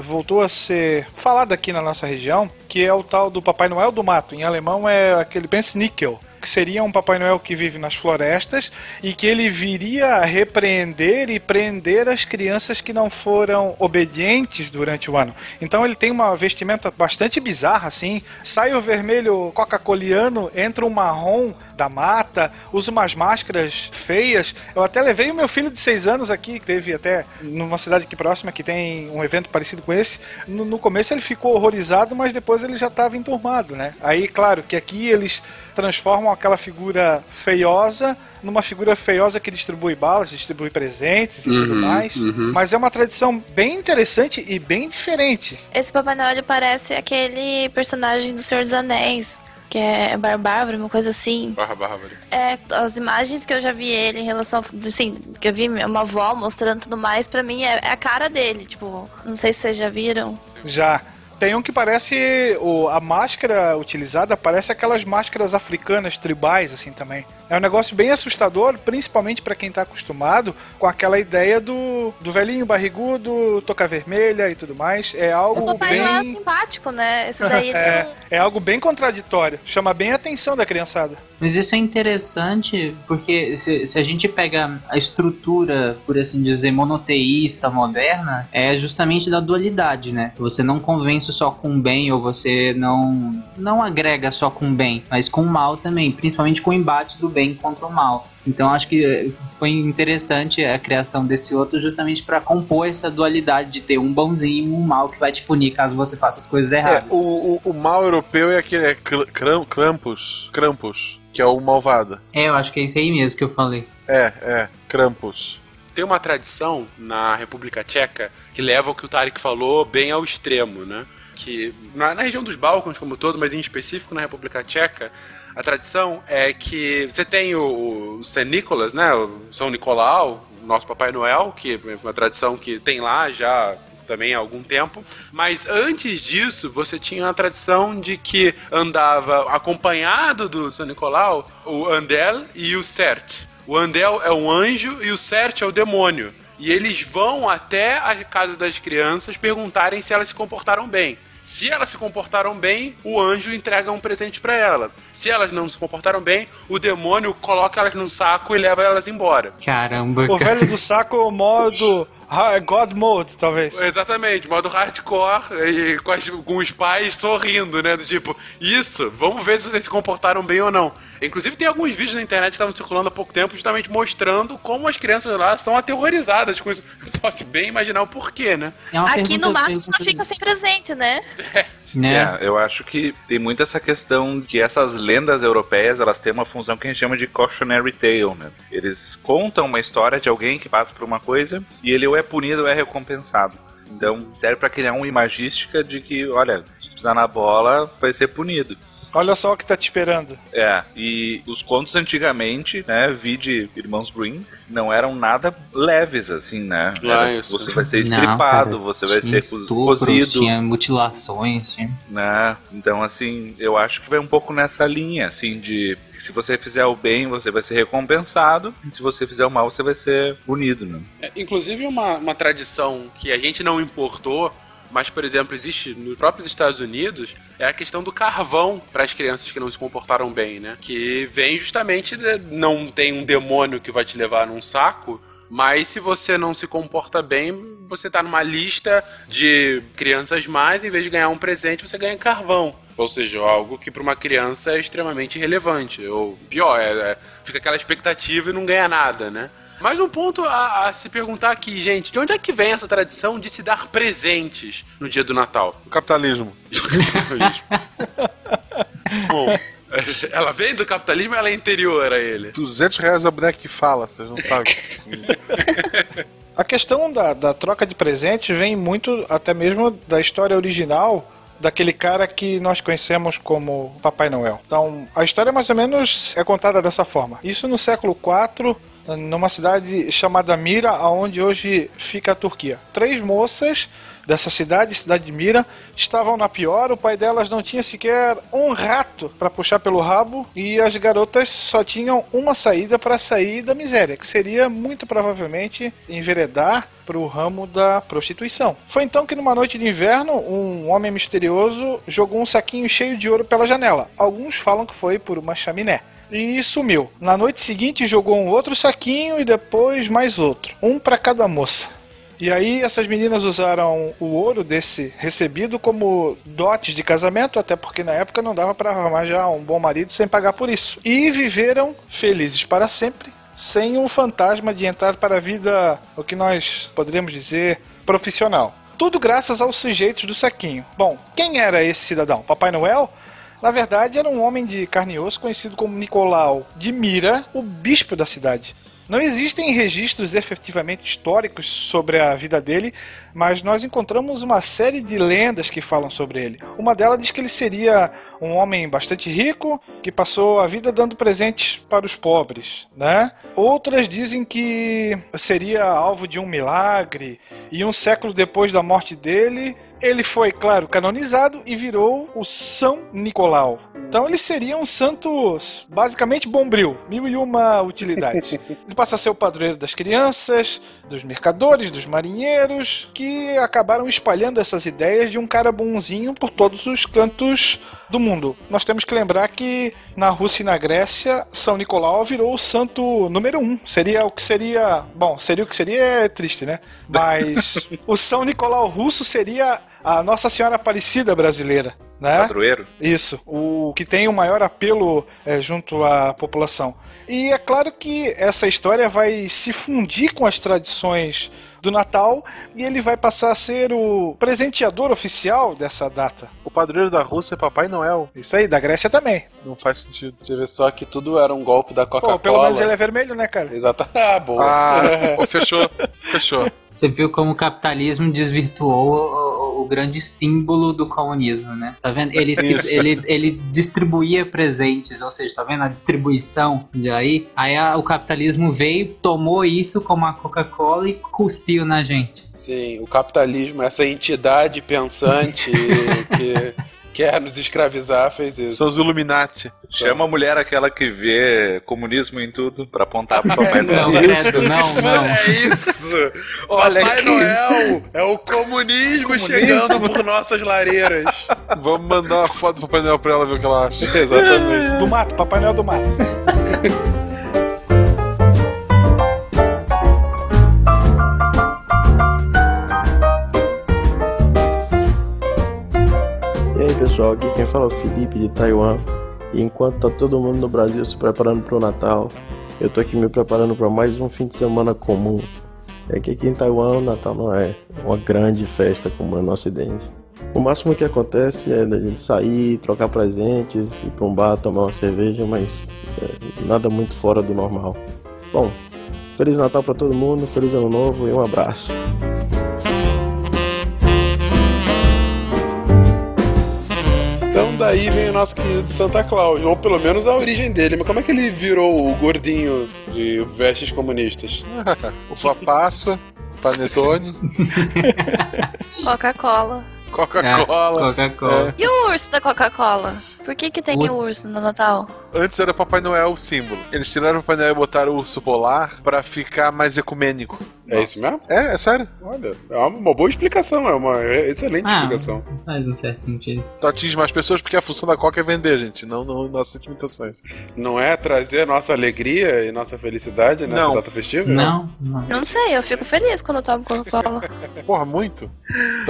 voltou a ser falada aqui na nossa região, que é o tal do Papai Noel do Mato. Em alemão é aquele Pensnickel que seria um Papai Noel que vive nas florestas e que ele viria a repreender e prender as crianças que não foram obedientes durante o ano. Então ele tem uma vestimenta bastante bizarra, assim. Sai o vermelho coca-coliano, entra o marrom da mata, usa umas máscaras feias. Eu até levei o meu filho de seis anos aqui, que teve até numa cidade aqui próxima que tem um evento parecido com esse. No, no começo ele ficou horrorizado, mas depois ele já estava enturmado, né? Aí, claro, que aqui eles transformam aquela figura feiosa numa figura feiosa que distribui balas, distribui presentes e tudo
Uhum,
mais.
uhum.
Mas é uma tradição bem interessante e bem diferente.
Esse Papai Noel parece aquele personagem do Senhor dos Anéis, que é Barbárvore, uma coisa assim.
Barra, barra.
É, as imagens que eu já vi ele em relação, assim, que eu vi uma avó mostrando tudo mais, pra mim é, é a cara dele, tipo, não sei se vocês já viram.
Já. Tem um que parece. O, a máscara utilizada parece aquelas máscaras africanas tribais, assim também. É um negócio bem assustador, principalmente para quem tá acostumado com aquela ideia do, do velhinho barrigudo, toca vermelha e tudo mais. É
O
algo
Papai Noel é
bem.
simpático, né? Esse daí
É,
não-
é algo bem contraditório. Chama bem a atenção da criançada.
Mas isso é interessante porque se, se a gente pega a estrutura, por assim dizer, monoteísta moderna, é justamente da dualidade, né? Você não convence só com o bem ou você não não agrega só com o bem, mas com o mal também, principalmente com o embate do bem contra o mal. Então acho que foi interessante a criação desse outro justamente para compor essa dualidade de ter um bonzinho e um mal que vai te punir caso você faça as coisas
É,
erradas.
o, o, o mal europeu é aquele é Krampus, Krampus, que é o malvado.
É, eu acho que é isso aí mesmo que eu falei.
É, é, Krampus.
Tem uma tradição na República Tcheca que leva o que o Tarek falou bem ao extremo, né? Que na, na região dos Balcãs como todo, mas em específico na República Tcheca, a tradição é que você tem o, o St. Né? O São Nicolau, o nosso Papai Noel, que é uma tradição que tem lá já também há algum tempo. Mas antes disso, você tinha a tradição de que andava acompanhado do São Nicolau o Andel e o Sert. O Andel é um anjo e o Sert é o demônio. E eles vão até a casa das crianças perguntarem se elas se comportaram bem. Se elas se comportaram bem, o anjo entrega um presente pra ela. Se elas não se comportaram bem, o demônio coloca elas num saco e leva elas embora.
Caramba,
O velho do saco, modo ha- God Mode, talvez.
Exatamente, modo hardcore e com, as- com os pais sorrindo, né? Do tipo, isso, vamos ver se vocês se comportaram bem ou não. Inclusive, tem alguns vídeos na internet que estavam circulando há pouco tempo, justamente mostrando como as crianças lá são aterrorizadas com isso. Posso bem imaginar o porquê, né?
É
Aqui no máximo
pergunta-
fica sem presente, né?
né?
É, eu acho que tem muito essa questão que essas lendas europeias, elas têm uma função que a gente chama de cautionary tale, né? Eles contam uma história de alguém que passa por uma coisa e ele ou é punido ou é recompensado. Então, serve pra criar uma imagística de que, olha, se pisar na bola, vai ser punido.
Olha só o que tá te esperando.
É, e os contos antigamente, né, vi de Irmãos Green, não eram nada leves, assim, né?
Ah,
Era-
isso.
Você vai ser
Não,
estripado,
cara,
você vai ser
estupro,
cozido.
Tinha mutilações, tinha...
né? Então, assim, eu acho que vai um pouco nessa linha, assim, de que se você fizer o bem, você vai ser recompensado, e se você fizer o mal, você vai ser punido, né?
É, inclusive, uma, uma tradição que a gente não importou, mas, por exemplo, existe nos próprios Estados Unidos, é a questão do carvão para as crianças que não se comportaram bem, né? Que vem justamente de, não tem um demônio que vai te levar num saco, mas se você não se comporta bem, você tá numa lista de crianças mais, em vez de ganhar um presente, você ganha carvão. Ou seja, algo que para uma criança é extremamente irrelevante. Ou pior, é, é- fica aquela expectativa e não ganha nada, né? Mas um ponto a, a se perguntar aqui, gente, de onde é que vem essa tradição de se dar presentes no dia do Natal?
O capitalismo.
Bom, ela vem do capitalismo ou ela é interior a ele?
200 reais a boneca que fala, vocês não sabem o que isso significa.
A questão da, da troca de presentes vem muito até mesmo da história original daquele cara que nós conhecemos como Papai Noel. Então, a história mais ou menos é contada dessa forma. Isso no século IV, numa cidade chamada Mira, aonde hoje fica a Turquia. Três moças dessa cidade, cidade de Mira, estavam na pior. O pai delas não tinha sequer um rato para puxar pelo rabo e as garotas só tinham uma saída para sair da miséria, que seria muito provavelmente enveredar para o ramo da prostituição. Foi então que numa noite de inverno, um homem misterioso jogou um saquinho cheio de ouro pela janela. Alguns falam que foi por uma chaminé e sumiu. Na noite seguinte jogou um outro saquinho e depois mais outro, um para cada moça. E aí essas meninas usaram o ouro desse recebido como dotes de casamento, até porque na época não dava para arranjar um bom marido sem pagar por isso. E viveram felizes para sempre, sem um fantasma de entrar para a vida, o que nós poderíamos dizer, profissional. Tudo graças aos sujeitos do saquinho. Bom, quem era esse cidadão? Papai Noel? Na verdade, era um homem de carne e osso conhecido como Nicolau de Mira, o bispo da cidade. Não existem registros efetivamente históricos sobre a vida dele, mas nós encontramos uma série de lendas que falam sobre ele. Uma delas diz que ele seria um homem bastante rico que passou a vida dando presentes para os pobres, né? Outras dizem que seria alvo de um milagre e um século depois da morte dele, ele foi, claro, canonizado e virou o São Nicolau. Então ele seria um santo basicamente bombril, mil e uma utilidades. ele passa a ser o padroeiro das crianças, dos mercadores, dos marinheiros, que acabaram espalhando essas ideias de um cara bonzinho por todos os cantos do mundo. Nós temos que lembrar que na Rússia e na Grécia, São Nicolau virou o santo número um. Seria o que seria. Bom, seria o que seria é triste, né? Mas o São Nicolau russo seria a Nossa Senhora Aparecida brasileira. Né?
Padroeiro?
Isso, o que tem o maior apelo é, junto à população. E é claro que essa história vai se fundir com as tradições do Natal e ele vai passar a ser o presenteador oficial dessa data.
O padroeiro da Rússia é Papai Noel.
Isso aí, da Grécia também.
Não faz sentido.
Você vê só que tudo era um golpe da Coca-Cola.
Pelo menos ele é vermelho, né, cara?
Exato. Ah, boa.
Ah, pô, fechou. Fechou.
Você viu como o capitalismo desvirtuou o, o grande símbolo do comunismo, né? Tá vendo? Ele, se- ele, ele distribuía presentes, ou seja, tá vendo a distribuição de aí? Aí a- o capitalismo veio, tomou isso como a Coca-Cola e cuspiu na gente.
Sim, o capitalismo, essa entidade pensante que quer nos escravizar, fez isso.
São os Illuminati.
Chama a mulher aquela que vê comunismo em tudo pra apontar pro Papai
Não,
Noel.
credo, não, não.
É isso!
Olha
Papai
que
Noel é o comunismo, chegando por nossas lareiras.
Vamos mandar uma foto do Papai Noel pra ela ver o que ela acha.
Exatamente.
Do mato, Papai Noel do mato.
aí pessoal, aqui quem fala é o Felipe de Taiwan. E enquanto tá todo mundo no Brasil se preparando pro Natal, eu tô aqui me preparando para mais um fim de semana comum. É que aqui em Taiwan o Natal não é uma grande festa como é no Ocidente. O máximo que acontece é da gente sair, trocar presentes, ir pra um bar, tomar uma cerveja, mas é, nada muito fora do normal. Bom, Feliz Natal para todo mundo, Feliz Ano Novo e um abraço.
Daí vem o nosso querido Santa Claus, ou pelo menos a origem dele. Mas como é que ele virou o gordinho de vestes comunistas?
Uva passa, panetone,
Coca-Cola.
Coca-Cola.
Coca-Cola.
E o urso da Coca-Cola? Por que, que tem o urso no Natal?
Antes era Papai Noel o símbolo. Eles tiraram o Papai Noel e botaram o urso polar pra ficar mais ecumênico.
É isso mesmo?
É, é sério.
Olha, é uma boa explicação, é uma excelente
Ah.
explicação.
Faz um certo sentido.
Tu atinge mais pessoas porque a função da Coca é vender, gente, não, não nossas imitações.
Não é trazer nossa alegria e nossa felicidade nessa
Não.
data festiva?
Não, não.
Não sei, eu fico feliz quando eu tomo Coca-Cola.
Porra, muito?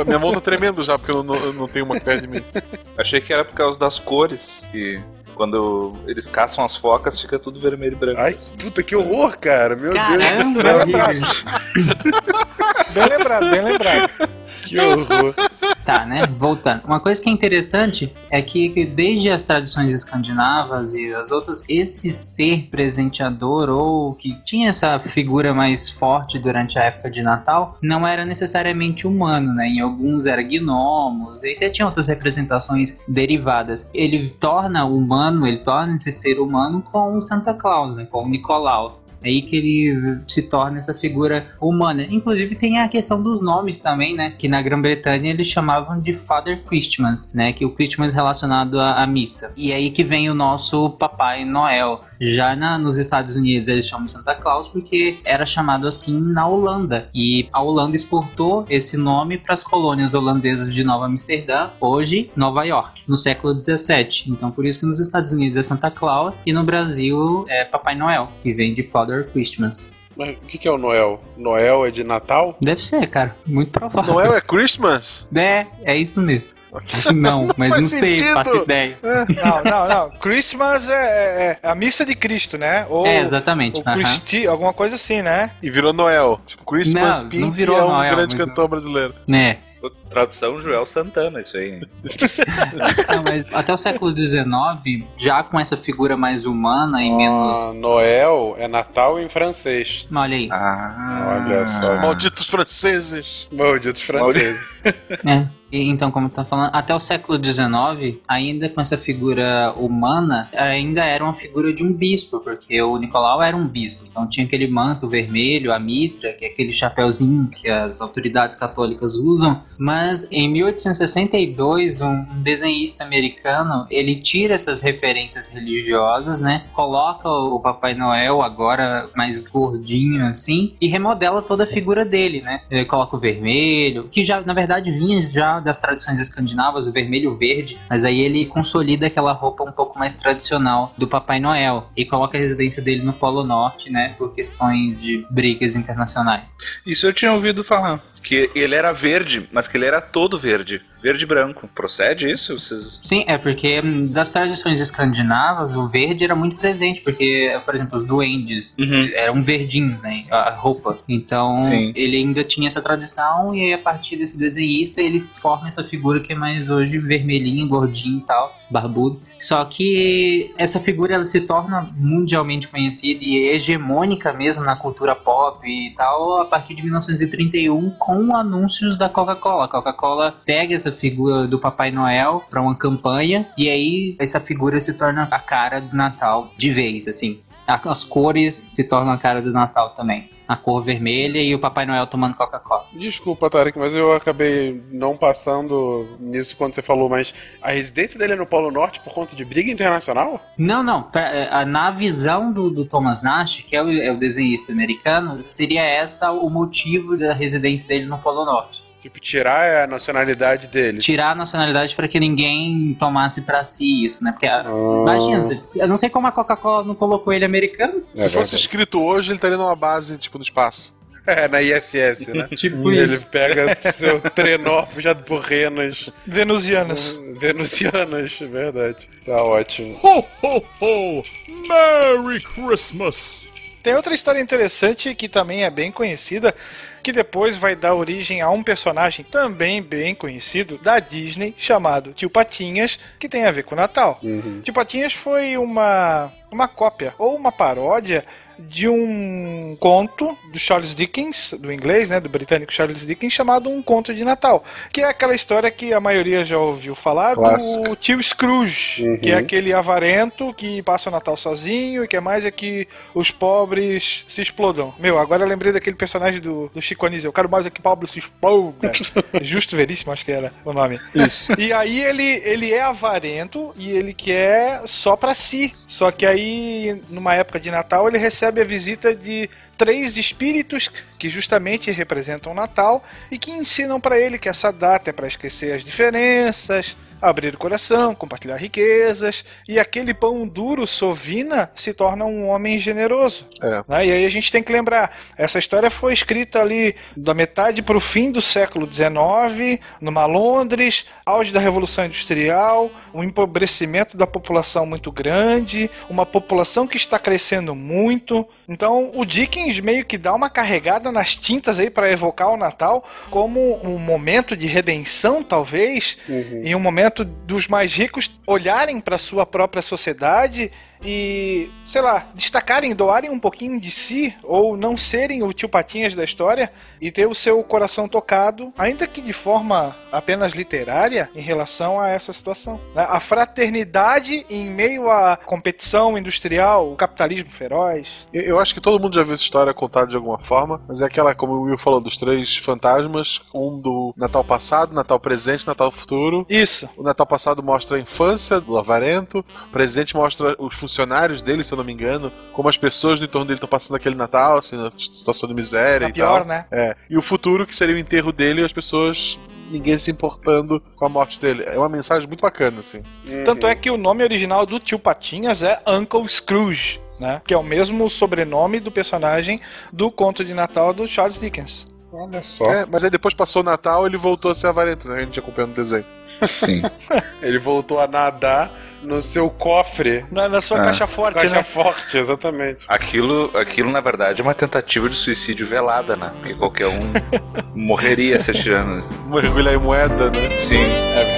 Minha mão tá tremendo já porque eu não, eu não tenho uma perto de mim.
Achei que era por causa das cores, que quando eles caçam as focas fica tudo vermelho e branco.
Ai, puta que horror, cara. Meu
Caramba,
Deus do céu.
Bem lembrado, bem lembrado.
Que horror.
Tá, né? Voltando. Uma coisa que é interessante é que que desde as tradições escandinavas e as outras, esse ser presenteador ou que tinha essa figura mais forte durante a época de Natal não era necessariamente humano, né? Em alguns era gnomos, e você tinha outras representações derivadas. Ele torna humano, ele torna esse ser humano com o Santa Claus, né? Com o Nicolau. É aí que ele se torna essa figura humana. Inclusive tem a questão dos nomes também, né? Que na Grã-Bretanha eles chamavam de Father Christmas, né? Que o Christmas relacionado à, à missa. E é aí que vem o nosso Papai Noel. Já na, nos Estados Unidos eles chamam Santa Claus porque era chamado assim na Holanda. E a Holanda exportou esse nome para as colônias holandesas de Nova Amsterdã, hoje Nova York, no século 17. Então por isso que nos Estados Unidos é Santa Claus e no Brasil é Papai Noel, que vem de Father Christmas.
Mas o que, que é o Noel? Noel é de Natal?
Deve ser, cara. Muito provável.
Noel é Christmas?
É, é isso mesmo. Não, mas não sei,
sentido.
faço ideia.
Não, não, não. Christmas é, é a missa de Cristo, né? Ou,
É, exatamente,
Ou
aham.
Christi, alguma coisa assim, né?
E virou Noel. Tipo, Christmas
Não,
Pink
não virou
é um
Noel,
grande cantor brasileiro.
Né?
Putz, tradução Joel Santana, isso aí.
Não, mas até o século XIX, já com essa figura mais humana e menos.
Ah, Noel é Natal em francês.
Olha aí.
Ah,
Olha só.
Malditos franceses.
Malditos franceses.
É. Então, como tá falando, até o século XIX, ainda com essa figura humana, ainda era uma figura de um bispo, porque o Nicolau era um bispo. Então tinha aquele manto vermelho, a mitra, que é aquele chapéuzinho que as autoridades católicas usam. Mas em 1862, um desenhista americano, ele tira essas referências religiosas, né? Coloca o Papai Noel agora mais gordinho assim e remodela toda a figura dele, né? Ele coloca o vermelho, que já na verdade vinha já das tradições escandinavas, o vermelho verde, mas aí ele consolida aquela roupa um pouco mais tradicional do Papai Noel e coloca a residência dele no Polo Norte, né? Por questões de brigas internacionais.
Isso eu tinha ouvido falar. Que ele era verde, mas que ele era todo verde. Verde e branco. Procede isso? Vocês...
Sim, é porque das tradições escandinavas o verde era muito presente, porque, por exemplo, os duendes eram verdinhos, né? A roupa. Então
Sim.
ele ainda tinha essa tradição, e aí a partir desse desenhista ele forma essa figura que é mais hoje vermelhinho, gordinho e tal, barbudo. Só que essa figura ela se torna mundialmente conhecida e hegemônica mesmo na cultura pop e tal a partir de 1931 com anúncios da Coca-Cola. A Coca-Cola pega essa figura do Papai Noel para uma campanha e aí essa figura se torna a cara do Natal de vez, assim. As cores se tornam a cara do Natal também. A cor vermelha e o Papai Noel tomando Coca-Cola.
Desculpa, Tarek, mas eu acabei não passando nisso quando você falou, mas a residência dele é no Polo Norte por conta de briga internacional?
Não, não. é, Na visão do, do Thomas Nash, que é o, é o desenhista americano, seria essa o motivo da residência dele no Polo Norte.
Tipo, tirar a nacionalidade dele.
Tirar a nacionalidade para que ninguém tomasse pra si isso, né? Porque, ah, imagina, eu não sei como a Coca-Cola não colocou ele americano.
Se fosse escrito hoje, ele estaria numa base, tipo, no espaço.
É, na ISS, né?
Tipo
Ele
isso.
pega seu trenó puxado por renas
Venusianas.
venusianas, é verdade. Tá ótimo.
Ho, ho, ho! Merry Christmas!
Tem outra história interessante que também é bem conhecida, que depois vai dar origem a um personagem também bem conhecido da Disney, chamado Tio Patinhas, que tem a ver com o Natal. Tio Patinhas foi uma, uma cópia ou uma paródia de um conto do Charles Dickens, do inglês, né, do britânico Charles Dickens, chamado Um Conto de Natal, que é aquela história que a maioria já ouviu falar
Clássica.
do tio Scrooge,
Uhum.
que é aquele avarento que passa o Natal sozinho e que é mais é que os pobres se explodam. Meu, agora eu lembrei daquele personagem do, do Chico Anísio, eu quero mais é que pobre se exploda. Justo Veríssimo, acho que era o nome.
Isso.
E aí ele, ele é avarento e ele quer só pra si. Só que aí, numa época de Natal, ele recebe a visita de três espíritos que justamente representam o Natal e que ensinam pra ele que essa data é pra esquecer as diferenças, abrir o coração, compartilhar riquezas, e aquele pão duro, Sovina, se torna um homem generoso.
É.
Né? E aí a gente tem que lembrar, essa história foi escrita ali da metade para o fim do século XIX, numa Londres, auge da Revolução Industrial, um empobrecimento da população muito grande, uma população que está crescendo muito. Então o Dickens meio que dá uma carregada nas tintas aí para evocar o Natal como um momento de redenção, talvez, e um momento dos mais ricos olharem para sua própria sociedade e, sei lá, destacarem, doarem um pouquinho de si, ou não serem o tio Patinhas da história, e ter o seu coração tocado, ainda que de forma apenas literária, em relação a essa situação. né? A fraternidade em meio à competição industrial, o capitalismo feroz.
Eu, eu acho que todo mundo já viu essa história contada de alguma forma, mas é aquela, como o Will falou, dos três fantasmas: um do Natal passado, Natal presente, Natal futuro.
Isso.
O Natal passado mostra a infância do avarento, o presente mostra os funcionários dele, se eu não me engano, como as pessoas no entorno dele estão passando aquele Natal, assim, na situação de miséria
Na
e
pior,
tal.
né?
É. E o futuro, que seria o enterro dele e as pessoas. Ninguém se importando com a morte dele. É uma mensagem muito bacana, assim.
Tanto é que o nome original do tio Patinhas é Uncle Scrooge, né? Que é o mesmo sobrenome do personagem do conto de Natal do Charles Dickens.
Olha só. É, mas aí depois passou o Natal ele voltou a ser avarento, né? A gente acompanhando o desenho.
Sim.
Ele voltou a nadar no seu cofre.
Na, na sua
Ah.
caixa forte,
Caixa
né?
forte, exatamente.
Aquilo, aquilo, na verdade, é uma tentativa de suicídio velada, né? Porque qualquer um morreria se atirando.
Mergulhar em moeda, né?
Sim.
É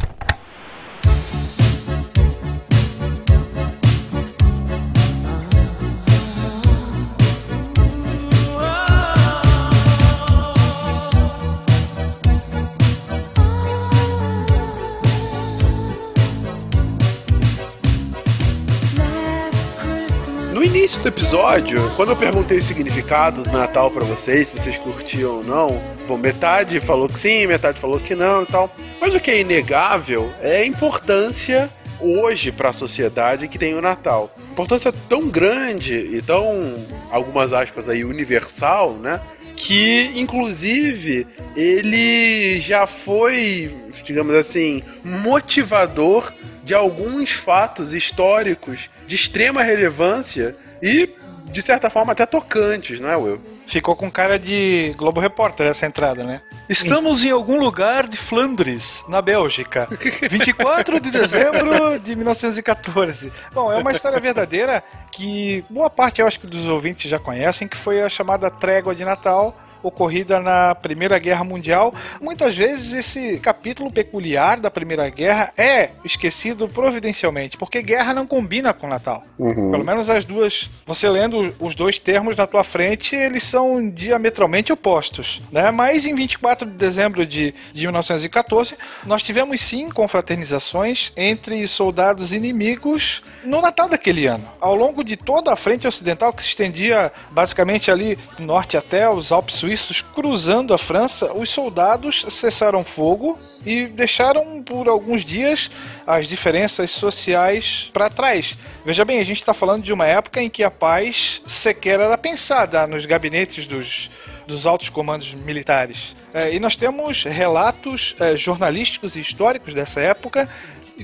início do episódio, quando eu perguntei o significado do Natal pra vocês, se vocês curtiam ou não, bom, metade falou que sim, metade falou que não e tal. Mas o que é inegável é a importância hoje para a sociedade que tem o Natal. Importância tão grande e tão, algumas aspas aí, universal, né? Que, inclusive, ele já foi, digamos assim, motivador de alguns fatos históricos de extrema relevância e, de certa forma, até tocantes, não é, Will?
Ficou com cara de Globo Repórter essa entrada, né? Estamos em algum lugar de Flandres, na Bélgica. 24 de dezembro de 1914. Bom, é uma história verdadeira que boa parte, eu acho que dos ouvintes já conhecem, que foi a chamada Trégua de Natal, ocorrida na Primeira Guerra Mundial. Muitas vezes esse capítulo peculiar da Primeira Guerra é esquecido providencialmente, porque guerra não combina com Natal. Pelo menos as duas. Você lendo os dois termos na tua frente, eles são diametralmente opostos. Né? Mas em 24 de dezembro de, de 1914, nós tivemos sim confraternizações entre soldados inimigos no Natal daquele ano. Ao longo de toda a frente ocidental, que se estendia basicamente ali do norte até os Alpes Suíços, cruzando a França, os soldados cessaram fogo e deixaram por alguns dias as diferenças sociais para trás. Veja bem, a gente está falando de uma época em que a paz sequer era pensada nos gabinetes dos, dos altos comandos militares. É, e nós temos relatos é, jornalísticos e históricos dessa época,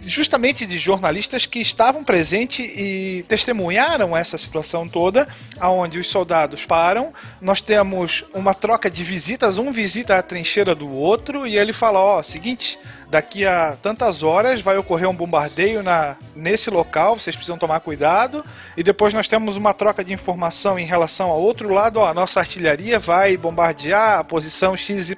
justamente de jornalistas que estavam presentes e testemunharam essa situação toda, aonde os soldados param, nós temos uma troca de visitas, um visita a trincheira do outro e ele fala, ó, seguinte, daqui a tantas horas vai ocorrer um bombardeio na, nesse local, vocês precisam tomar cuidado. E depois nós temos uma troca de informação em relação ao outro lado, ó, a nossa artilharia vai bombardear a posição XYZ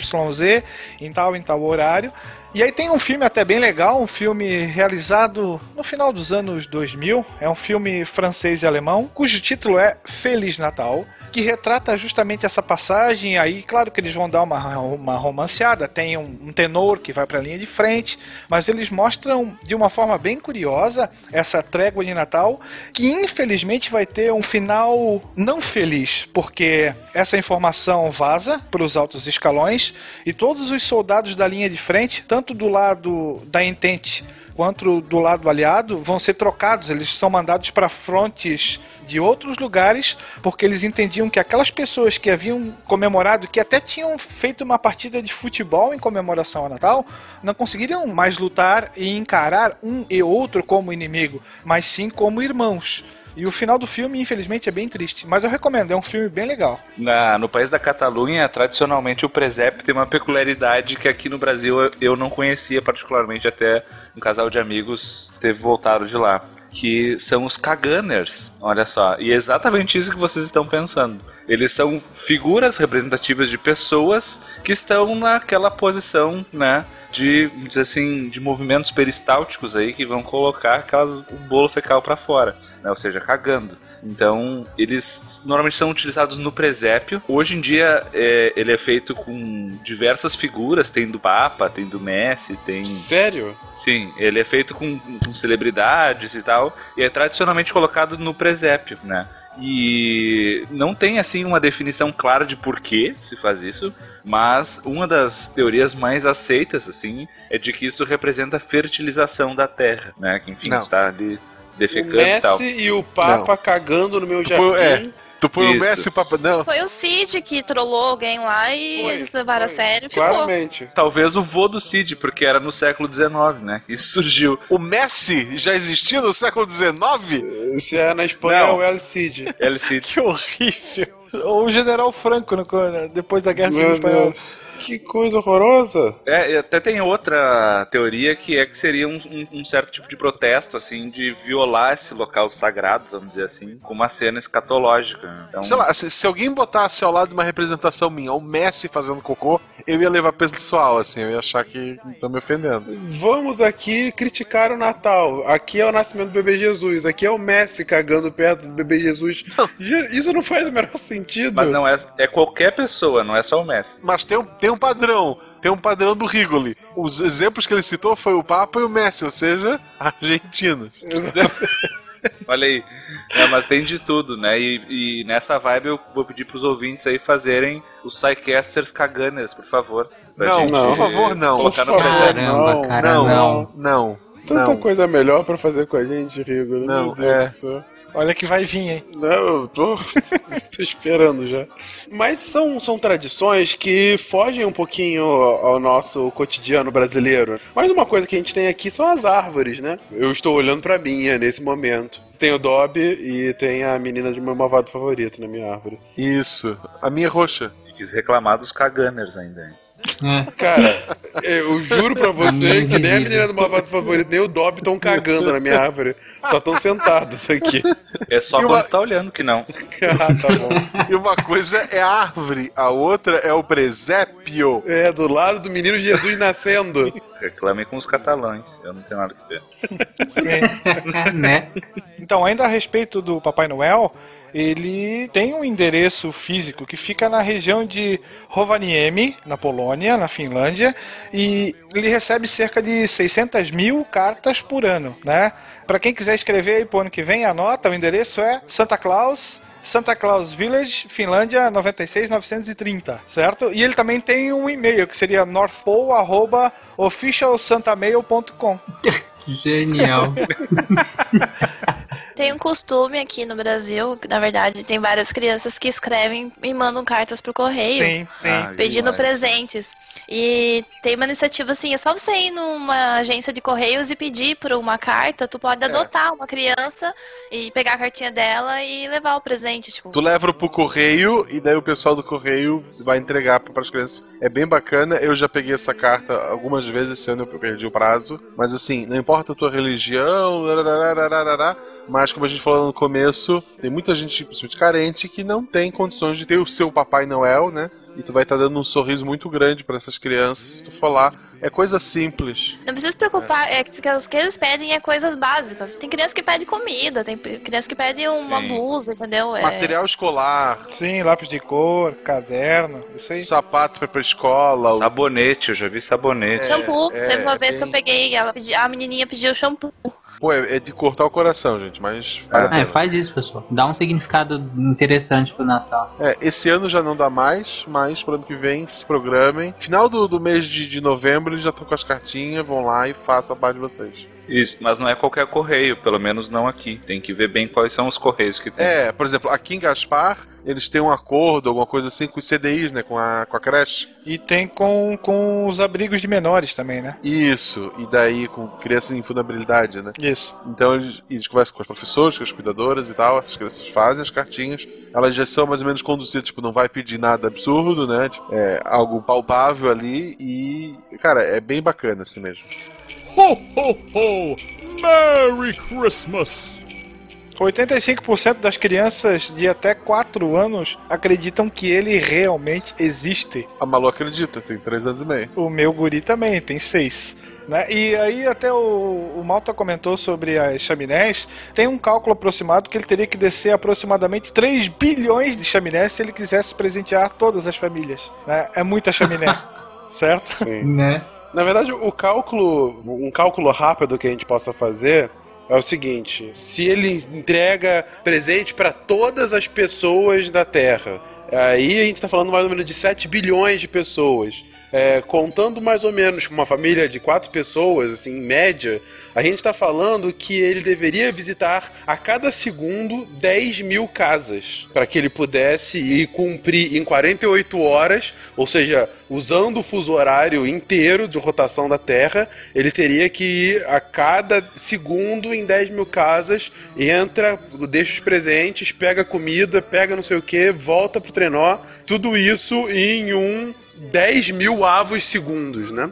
em tal em tal horário. E aí tem um filme até bem legal, um filme realizado no final dos anos 2000, é um filme francês e alemão, cujo título é Feliz Natal. que retrata justamente essa passagem. Aí, claro que eles vão dar uma, uma romanceada, tem um, um tenor que vai para a linha de frente, mas eles mostram de uma forma bem curiosa essa trégua de Natal, que infelizmente vai ter um final não feliz, porque essa informação vaza para os altos escalões e todos os soldados da linha de frente, tanto do lado da Entente quanto do lado aliado, vão ser trocados. Eles são mandados para frontes de outros lugares, porque eles entendiam que aquelas pessoas que haviam comemorado, que até tinham feito uma partida de futebol em comemoração ao Natal, não conseguiriam mais lutar e encarar um e outro como inimigo, mas sim como irmãos. E o final do filme, infelizmente, é bem triste. Mas eu recomendo, é um filme bem legal.
Na, no país da Catalunha, tradicionalmente o presépio tem uma peculiaridade que aqui no Brasil eu, eu não conhecia particularmente até um casal de amigos ter voltado de lá. Que são os Kaganers, olha só. E é exatamente isso que vocês estão pensando. Eles são figuras representativas de pessoas que estão naquela posição, né? De, vamos dizer assim, de movimentos peristálticos aí que vão colocar aquelas, o bolo fecal para fora, né? ou seja, cagando. Então, eles normalmente são utilizados no presépio. Hoje em dia, é, ele é feito com diversas figuras. Tem do Papa, tem do Messi, tem...
Sério?
Sim, ele é feito com, com celebridades e tal. E é tradicionalmente colocado no presépio, né? E não tem assim uma definição clara de por que se faz isso, mas uma das teorias mais aceitas assim é de que isso representa a fertilização da terra, né? Que enfim,
Não.
tá ali defecando
o Messi
e tal.
e o Papa
Não.
cagando no meu
Tu põe-
jardim.
é, tu põe o
Isso.
Messi pra. Não.
Foi o Cid que trollou alguém lá e
Foi,
eles levaram a
foi.
sério e ficou.
Claramente.
Talvez o vô do Cid, porque era no século XIX, né? Isso surgiu.
O Messi já existia no século XIX?
Se é na Espanha,
Não.
é o El Cid.
El Cid.
Que horrível. Ou o General Franco, depois da Guerra Civil Espanhola.
Que coisa horrorosa.
É, e até tem outra teoria que é que seria um, um- um certo tipo de protesto, assim, de violar esse local sagrado, vamos dizer assim, com uma cena escatológica. Então,
Sei lá, se, se alguém botasse ao lado de uma representação minha, o Messi fazendo cocô, eu ia levar pessoal, assim, eu ia achar que estão me ofendendo.
Vamos aqui criticar o Natal. Aqui é o nascimento do bebê Jesus. Aqui é o Messi cagando perto do bebê Jesus. Je- Isso não faz o menor sentido.
Mas não é, é qualquer pessoa, não é só o Messi.
Mas tem um, tem um padrão, tem um padrão do Rigoli. Os exemplos que ele citou foi o Papa e o Messi, ou seja, argentinos.
Olha aí. É, mas tem de tudo, né? E, e nessa vibe eu vou pedir pros ouvintes aí fazerem os Psycasters caganers, por favor.
Não,
gente
por favor, não.
Colocar
Por
no
favor.
Caramba,
não,
cara,
não,
não.
não,
Tanta
não.
coisa melhor pra fazer com a gente, Rigo.
Não,
Meu Deus
é.
do céu.
Olha que vai vir, hein?
Não, eu tô, tô esperando já. Mas são, são tradições que fogem um pouquinho ao nosso cotidiano brasileiro. Mas uma coisa que a gente tem aqui são as árvores, né? Eu estou olhando pra minha nesse momento. Tem o Dobby e tem a menina de meu malvado favorito na minha árvore.
Isso. A minha é roxa.
Quis reclamar dos caganers ainda. hein?
É.
Cara, eu juro pra você que nem a menina do malvado favorito, nem o Dobby estão cagando na minha árvore. Só estão sentados aqui.
É só
E
quando
uma-
tá olhando que não.
ah, tá bom.
E uma coisa é a árvore, a outra é o presépio.
É, do lado do menino Jesus nascendo.
Reclamem com os catalães. Eu não tenho nada que ver.
né?
Então, ainda a respeito do Papai Noel, ele tem um endereço físico que fica na região de Rovaniemi, na Polônia, na Finlândia, e ele recebe cerca de 600 mil cartas por ano, né? Para quem quiser escrever aí pro ano que vem, anota, o endereço é Santa Claus, Santa Claus Village, Finlândia 96930, certo? E ele também tem um e-mail que seria northpole@officialsantamail.com.
Genial.
Tem um costume aqui no Brasil, que na verdade tem várias crianças que escrevem e mandam cartas pro correio.
Sim, sim.
Ah,
Pedindo
demais.
presentes. E tem uma iniciativa assim, é só você ir numa agência de correios e pedir por uma carta, tu pode adotar uma criança e pegar a cartinha dela e levar o presente, tipo.
Tu leva pro correio e daí o pessoal do correio vai entregar para as crianças. É bem bacana. Eu já peguei essa carta algumas vezes esse ano eu perdi o prazo, mas assim, não importa a tua religião, mas Mas como a gente falou no começo, tem muita gente, principalmente carente, que não tem condições de ter o seu Papai Noel, né? E tu vai estar dando um sorriso muito grande para essas crianças se tu for lá. É coisa simples.
Não precisa se preocupar, é. que o que eles pedem é coisas básicas. Tem criança que pede comida, tem criança que pede uma
Sim.
blusa, entendeu? É...
Material escolar.
Sim, lápis de cor, caderno, isso aí.
Sapato pra escola.
Sabonete, eu já vi sabonete.
Shampoo.
é,
Teve uma vez
tem-
que eu peguei, ela pedi, a menininha pediu shampoo.
Pô, é, é de cortar o coração, gente, mas
É, faz isso, pessoal. Dá um significado interessante pro Natal.
É, esse ano já não dá mais, mas pro ano que vem se programem. Final do, do mês de, de novembro eles já estão com as cartinhas, vão lá e façam a parte de vocês.
Isso, mas não é qualquer correio, pelo menos não aqui. Tem que ver bem quais são os correios que tem.
É, por exemplo, aqui em Gaspar, eles têm um acordo, alguma coisa assim, com os CDIs, né? Com a, com a creche.
E tem com, com os abrigos de menores também, né?
Isso, e daí com crianças em vulnerabilidade, né?
Isso.
Então eles, eles conversam com os professores, com as cuidadoras e tal, essas crianças fazem as cartinhas, elas já são mais ou menos conduzidas, tipo, não vai pedir nada absurdo, né? Tipo, é algo palpável ali e, cara, é bem bacana assim mesmo.
Ho, ho, ho! Merry Christmas!
85% das crianças de até 4 anos acreditam que ele realmente existe.
A Malu acredita, tem 3 anos e meio.
O meu guri também, tem 6. Né? E aí até o, o Malta comentou sobre as chaminés. Tem um cálculo aproximado que ele teria que descer aproximadamente 3 bilhões de chaminés se ele quisesse presentear todas as famílias. Né? É muita chaminé, certo?
Sim.
Né?
Na verdade, o cálculo, um cálculo rápido que a gente possa fazer é o seguinte: se ele entrega presente para todas as pessoas da Terra, aí a gente está falando mais ou menos de 7 bilhões de pessoas. É, contando mais ou menos com uma família de quatro pessoas, assim, em média, a gente está falando que ele deveria visitar a cada segundo 10 mil casas para que ele pudesse ir cumprir em 48 horas, ou seja, usando o fuso horário inteiro de rotação da Terra, ele teria que ir a cada segundo em 10 mil casas, entra, deixa os presentes, pega comida, pega não sei o que, volta pro trenó, tudo isso em um 10 mil avos segundos, né?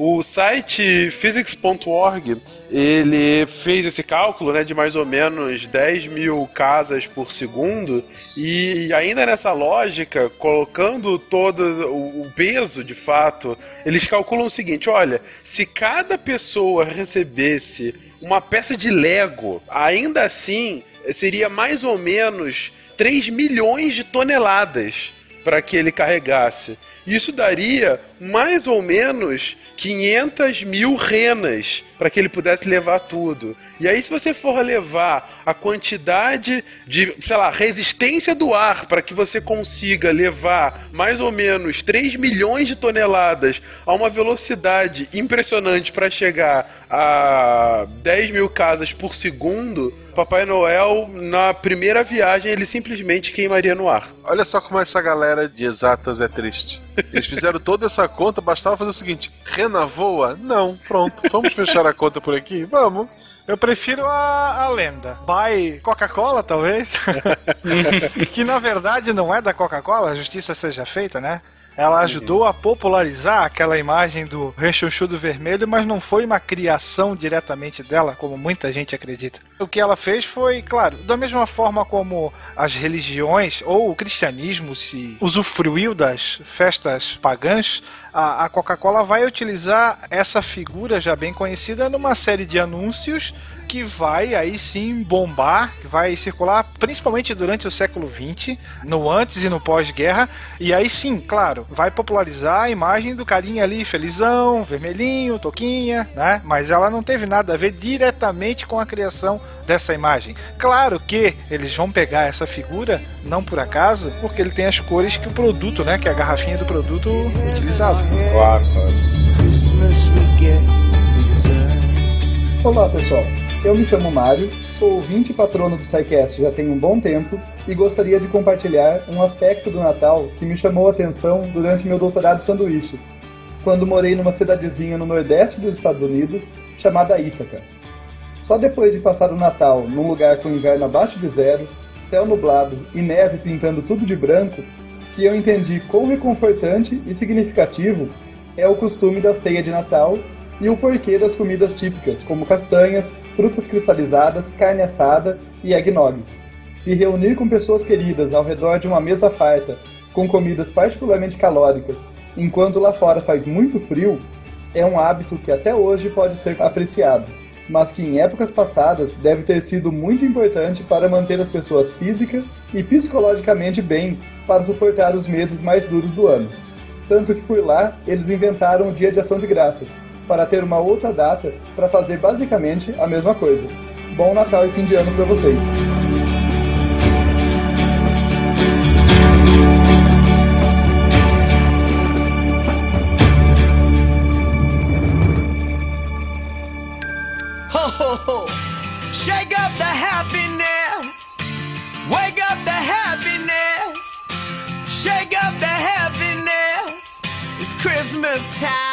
O site physics.org ele fez esse cálculo né, de mais ou menos 10 mil casas por segundo e ainda nessa lógica, colocando todo o peso de fato, eles calculam o seguinte: olha, se cada pessoa recebesse uma peça de Lego, ainda assim seria mais ou menos 3 milhões de toneladas para que ele carregasse. Isso daria mais ou menos 500 mil renas para que ele pudesse levar tudo. E aí, se você for levar a quantidade de, sei lá, resistência do ar para que você consiga levar mais ou menos 3 milhões de toneladas a uma velocidade impressionante para chegar a 10 mil casas por segundo, Papai Noel, na primeira viagem, ele simplesmente queimaria no ar.
Olha só como essa galera de exatas é triste. Eles fizeram toda essa conta, bastava fazer o seguinte: Rena voa? Não, pronto, vamos fechar a conta por aqui? Vamos.
Eu prefiro a, a lenda. By Coca-Cola, talvez. que na verdade não é da Coca-Cola, a justiça seja feita, né? Ela ajudou a popularizar aquela imagem do rechonchudo vermelho, mas não foi uma criação diretamente dela, como muita gente acredita. O que ela fez foi, claro, da mesma forma como as religiões ou o cristianismo se usufruiu das festas pagãs, a, a Coca-Cola vai utilizar essa figura já bem conhecida numa série de anúncios que vai aí sim bombar, que vai circular principalmente durante o século XX, no antes e no pós-guerra, e aí sim, claro, vai popularizar a imagem do carinha ali felizão, vermelhinho, toquinha, né? Mas ela não teve nada a ver diretamente com a criação dessa imagem. Claro que eles vão pegar essa figura, não por acaso, porque ele tem as cores que o produto, né, que a garrafinha do produto utilizava.
Claro, claro.
Olá pessoal, eu me chamo Mário, sou ouvinte e patrono do SciCast já tem um bom tempo e gostaria de compartilhar um aspecto do Natal que me chamou a atenção durante meu doutorado sanduíche, quando morei numa cidadezinha no nordeste dos Estados Unidos chamada Ítaca. Só depois de passar o Natal num lugar com inverno abaixo de zero, céu nublado e neve pintando tudo de branco, que eu entendi quão reconfortante e significativo é o costume da ceia de Natal e o porquê das comidas típicas, como castanhas, frutas cristalizadas, carne assada e eggnog. Se reunir com pessoas queridas ao redor de uma mesa farta, com comidas particularmente calóricas, enquanto lá fora faz muito frio, é um hábito que até hoje pode ser apreciado, mas que em épocas passadas deve ter sido muito importante para manter as pessoas física e psicologicamente bem para suportar os meses mais duros do ano. Tanto que por lá eles inventaram o Dia de Ação de Graças, para ter uma outra data para fazer basicamente a mesma coisa. Bom Natal e fim de ano para vocês!
Christmas time!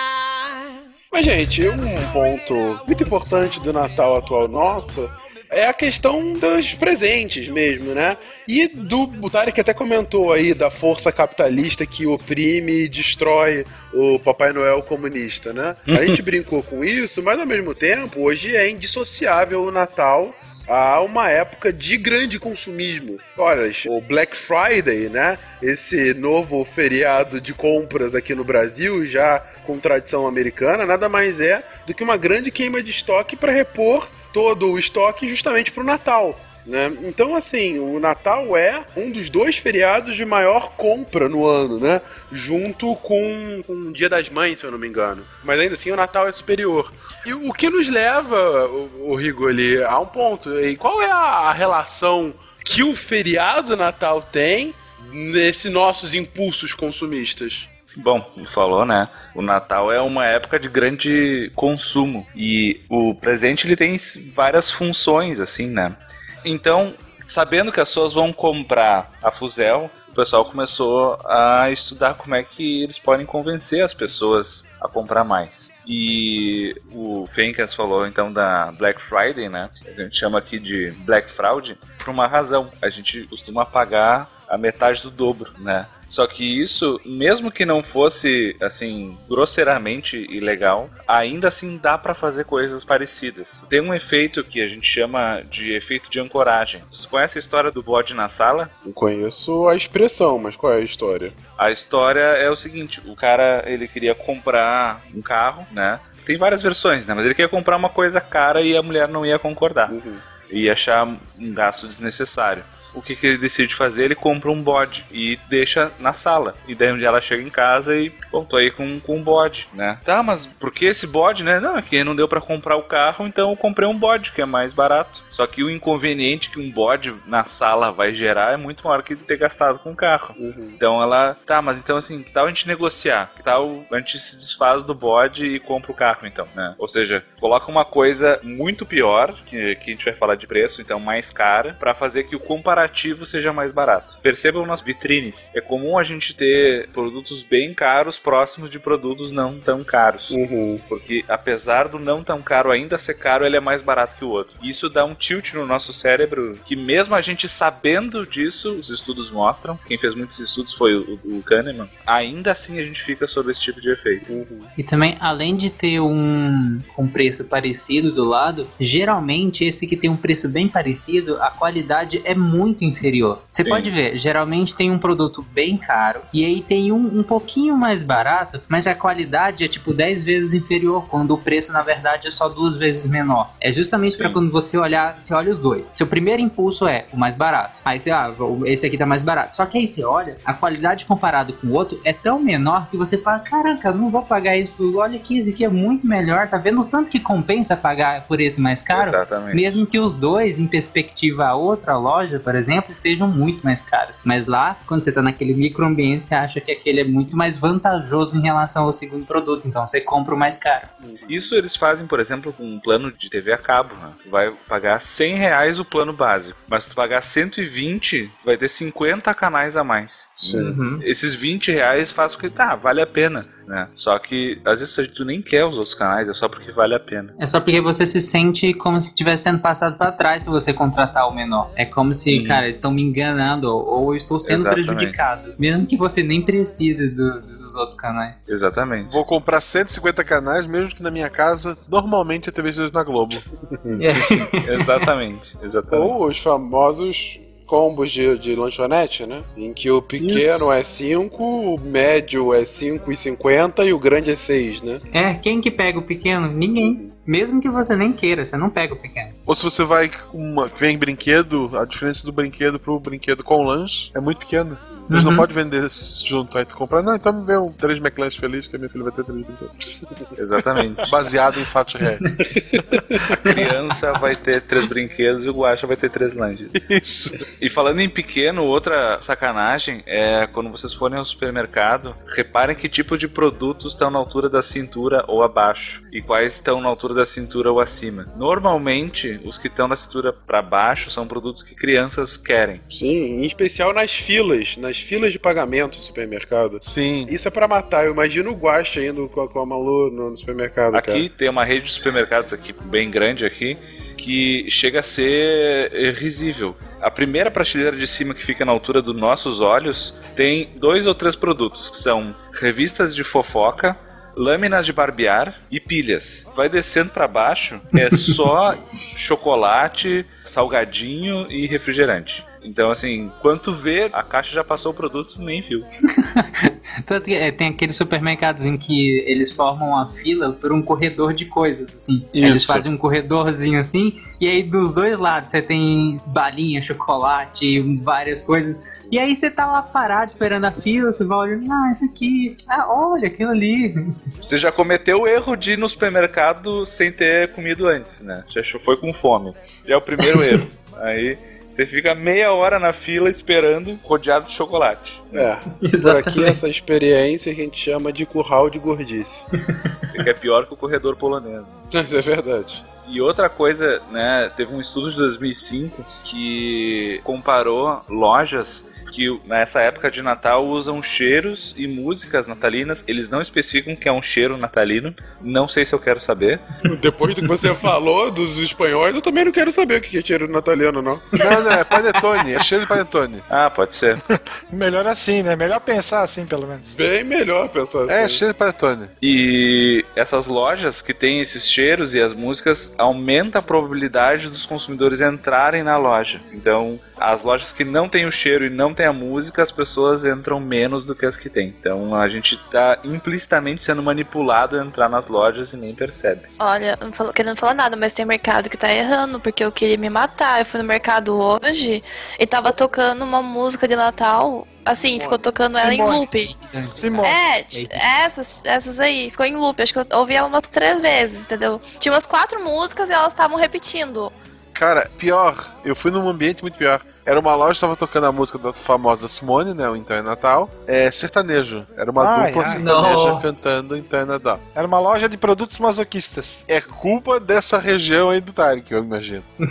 Mas, gente, um ponto muito importante do Natal atual nosso é a questão dos presentes mesmo, né? E do o Tarek até comentou aí da força capitalista que oprime e destrói o Papai Noel comunista, né? A gente brincou com isso, mas ao mesmo tempo, hoje é indissociável o Natal a uma época de grande consumismo. Olha, o Black Friday, né? Esse novo feriado de compras aqui no Brasil, já com tradição americana, nada mais é do que uma grande queima de estoque para repor todo o estoque justamente para o Natal. Né? Então, assim, o Natal é um dos dois feriados de maior compra no ano, né? Junto com, o Dia das Mães, se eu não me engano. Mas ainda assim, o Natal é superior. E o que nos leva, o, o Rigoli, a um ponto. E qual é a relação que o feriado Natal tem nesses nossos impulsos consumistas?
Bom, falou, né? O Natal é uma época de grande consumo e o presente ele tem várias funções, assim, né? Então, sabendo que as pessoas vão comprar a Fuzel, o pessoal começou a estudar como é que eles podem convencer as pessoas a comprar mais. E o Fencas falou então da Black Friday, né? A gente chama aqui de Black Fraud por uma razão. A gente costuma pagar a metade do dobro, né? Só que isso, mesmo que não fosse assim grosseiramente ilegal, ainda assim dá para fazer coisas parecidas. Tem um efeito que a gente chama de efeito de ancoragem. Você conhece a história do bode na sala?
Eu conheço a expressão, mas qual é a história?
A história é o seguinte: o cara ele queria comprar um carro, né? Tem várias versões, né? Mas ele queria comprar uma coisa cara e a mulher não ia concordar.
Uhum.
Ia achar um gasto desnecessário o que, que ele decide fazer? Ele compra um bode e deixa na sala. E daí um dia ela chega em casa e, bom, tô aí com, com um bode, né? Tá, mas por que esse bode, né? Não, é que não deu para comprar o carro, então eu comprei um bode, que é mais barato. Só que o inconveniente que um bode na sala vai gerar é muito maior que ter gastado com o carro. Então ela, tá, mas então assim, que tal a gente negociar? Que tal a gente se desfaz do bode e compra o carro, então, né? Ou seja, coloca uma coisa muito pior, que, que a gente vai falar de preço, então mais cara, para fazer que o comparativo seja mais barato. Percebam nas vitrines, é comum a gente ter produtos bem caros próximos de produtos não tão caros. Porque apesar do não tão caro ainda ser caro, ele é mais barato que o outro. Isso dá um tilt no nosso cérebro que mesmo a gente sabendo disso, os estudos mostram, quem fez muitos estudos foi o, o Kahneman, ainda assim a gente fica sob esse tipo de efeito.
E também, além de ter um, um preço parecido do lado, geralmente esse que tem um preço bem parecido, a qualidade é muito inferior. Você
Sim.
pode ver, geralmente tem um produto bem caro e aí tem um, um pouquinho mais barato, mas a qualidade é tipo 10 vezes inferior, quando o preço na verdade é só duas vezes menor. É justamente para quando você olhar, você olha os dois. Seu primeiro impulso é o mais barato. Aí você, ah, esse aqui tá mais barato. Só que aí você olha, a qualidade comparado com o outro é tão menor que você fala, caraca, não vou pagar isso, por- olha aqui, esse aqui é muito melhor, tá vendo o tanto que compensa pagar por esse mais caro?
Exatamente.
Mesmo que os dois, em perspectiva a outra loja, por exemplo, estejam muito mais caros. Mas lá, quando você tá naquele microambiente, você acha que aquele é muito mais vantajoso em relação ao segundo produto, então você compra o mais caro.
Isso eles fazem, por exemplo, com um plano de TV a cabo. Né? Tu vai pagar 100 reais o plano básico, mas se tu pagar 120, vai ter 50 canais a mais.
Sim.
Uhum. Esses 20 reais faz com que, tá, vale a pena. Né? Só que às vezes tu nem quer os outros canais, é só porque vale a pena.
É só porque você se sente como se estivesse sendo passado pra trás se você contratar o menor. É como se, cara, eles estão me enganando ou eu estou sendo
Exatamente.
prejudicado. Mesmo que você nem precise do- dos outros canais.
Exatamente.
Vou comprar 150 canais, mesmo que na minha casa, normalmente é TV 2 na Globo.
exatamente, exatamente.
Ou os famosos combos de, de lanchonete, né? Em que o pequeno
Isso.
é 5, o médio é 5,50 e o grande é 6, né?
É, quem que pega o pequeno? Ninguém. Mesmo que você nem queira, você não pega o pequeno.
Ou se você vai com uma, vem brinquedo, a diferença do brinquedo pro brinquedo com lanche é muito pequena. Eles
Uhum.
não podem vender junto, aí tu compra, não, então me vê um 3 McLanche feliz que a minha filha vai ter 3 brinquedos.
Exatamente.
Baseado em fatos reais.
A criança vai ter três brinquedos e o Guacha vai ter três lanches.
Isso.
E falando em pequeno, outra sacanagem é quando vocês forem ao supermercado, reparem que tipo de produtos estão na altura da cintura ou abaixo e quais estão na altura da cintura ou acima. Normalmente, os que estão na cintura para baixo são produtos que crianças querem.
Sim, em especial nas filas, nas filas de pagamento do supermercado.
Sim.
Isso é pra matar. Eu imagino o Guaxa indo com a, com a Malu no, no supermercado,
Aqui tem uma rede de supermercados aqui bem grande aqui que chega a ser risível. A primeira prateleira de cima que fica na altura dos nossos olhos tem dois ou três produtos que são revistas de fofoca, lâminas de barbear e pilhas. Vai descendo pra baixo é só chocolate, salgadinho e refrigerante. Então, assim, quando tu vê, a caixa já passou o produto, nem viu.
Tanto que é, tem aqueles supermercados em que eles formam uma fila por um corredor de coisas, assim. Eles
Isso.
fazem um corredorzinho assim, e aí dos dois lados você tem balinha, chocolate, várias coisas. E aí você tá lá parado esperando a fila, você vai olhando, ah, isso aqui, ah, olha, aquilo ali.
Você já cometeu o erro de ir no supermercado sem ter comido antes, né? Já foi com fome. Já é o primeiro erro. Aí você fica meia hora na fila esperando, rodeado de chocolate.
É, por aqui essa experiência que a gente chama de curral de gordice.
Que é pior que o corredor polonês.
Isso é verdade.
E outra coisa, né, teve um estudo de 2005 que comparou lojas que nessa época de Natal usam cheiros e músicas natalinas. Eles não especificam que é um cheiro natalino. Não sei se eu quero saber.
Depois do que você falou dos espanhóis, eu também não quero saber o que é cheiro natalino, não.
Não, não, é panetone, é cheiro de panetone.
Ah, pode ser.
Melhor assim, né? Melhor pensar assim, pelo menos.
Bem melhor pensar assim.
É, cheiro de panetone.
E essas lojas que têm esses cheiros e as músicas aumenta a probabilidade dos consumidores entrarem na loja. Então, as lojas que não têm o cheiro e não têm a música, as pessoas entram menos do que as que têm. Então, a gente está implicitamente sendo manipulado a entrar nas lojas e nem percebe.
Olha, não falo- querendo falar nada, mas tem mercado que tá errando, porque eu queria me matar. Eu fui no mercado hoje e tava tocando uma música de Natal. Assim, ficou tocando ela em
Simone.
loop.
Simone.
É, t- essas, essas aí, ficou em loop. Acho que eu ouvi ela umas três vezes, entendeu? Tinha umas quatro músicas e elas estavam repetindo.
Cara, pior, eu fui num ambiente muito pior. Era uma loja que estava tocando a música da famosa da Simone, né? O Então é Natal. É sertanejo. Era uma
Ai,
dupla
ai.
sertaneja
Nossa.
cantando Então é Natal.
Era uma loja de produtos masoquistas.
É culpa dessa região aí do Tarek, eu imagino.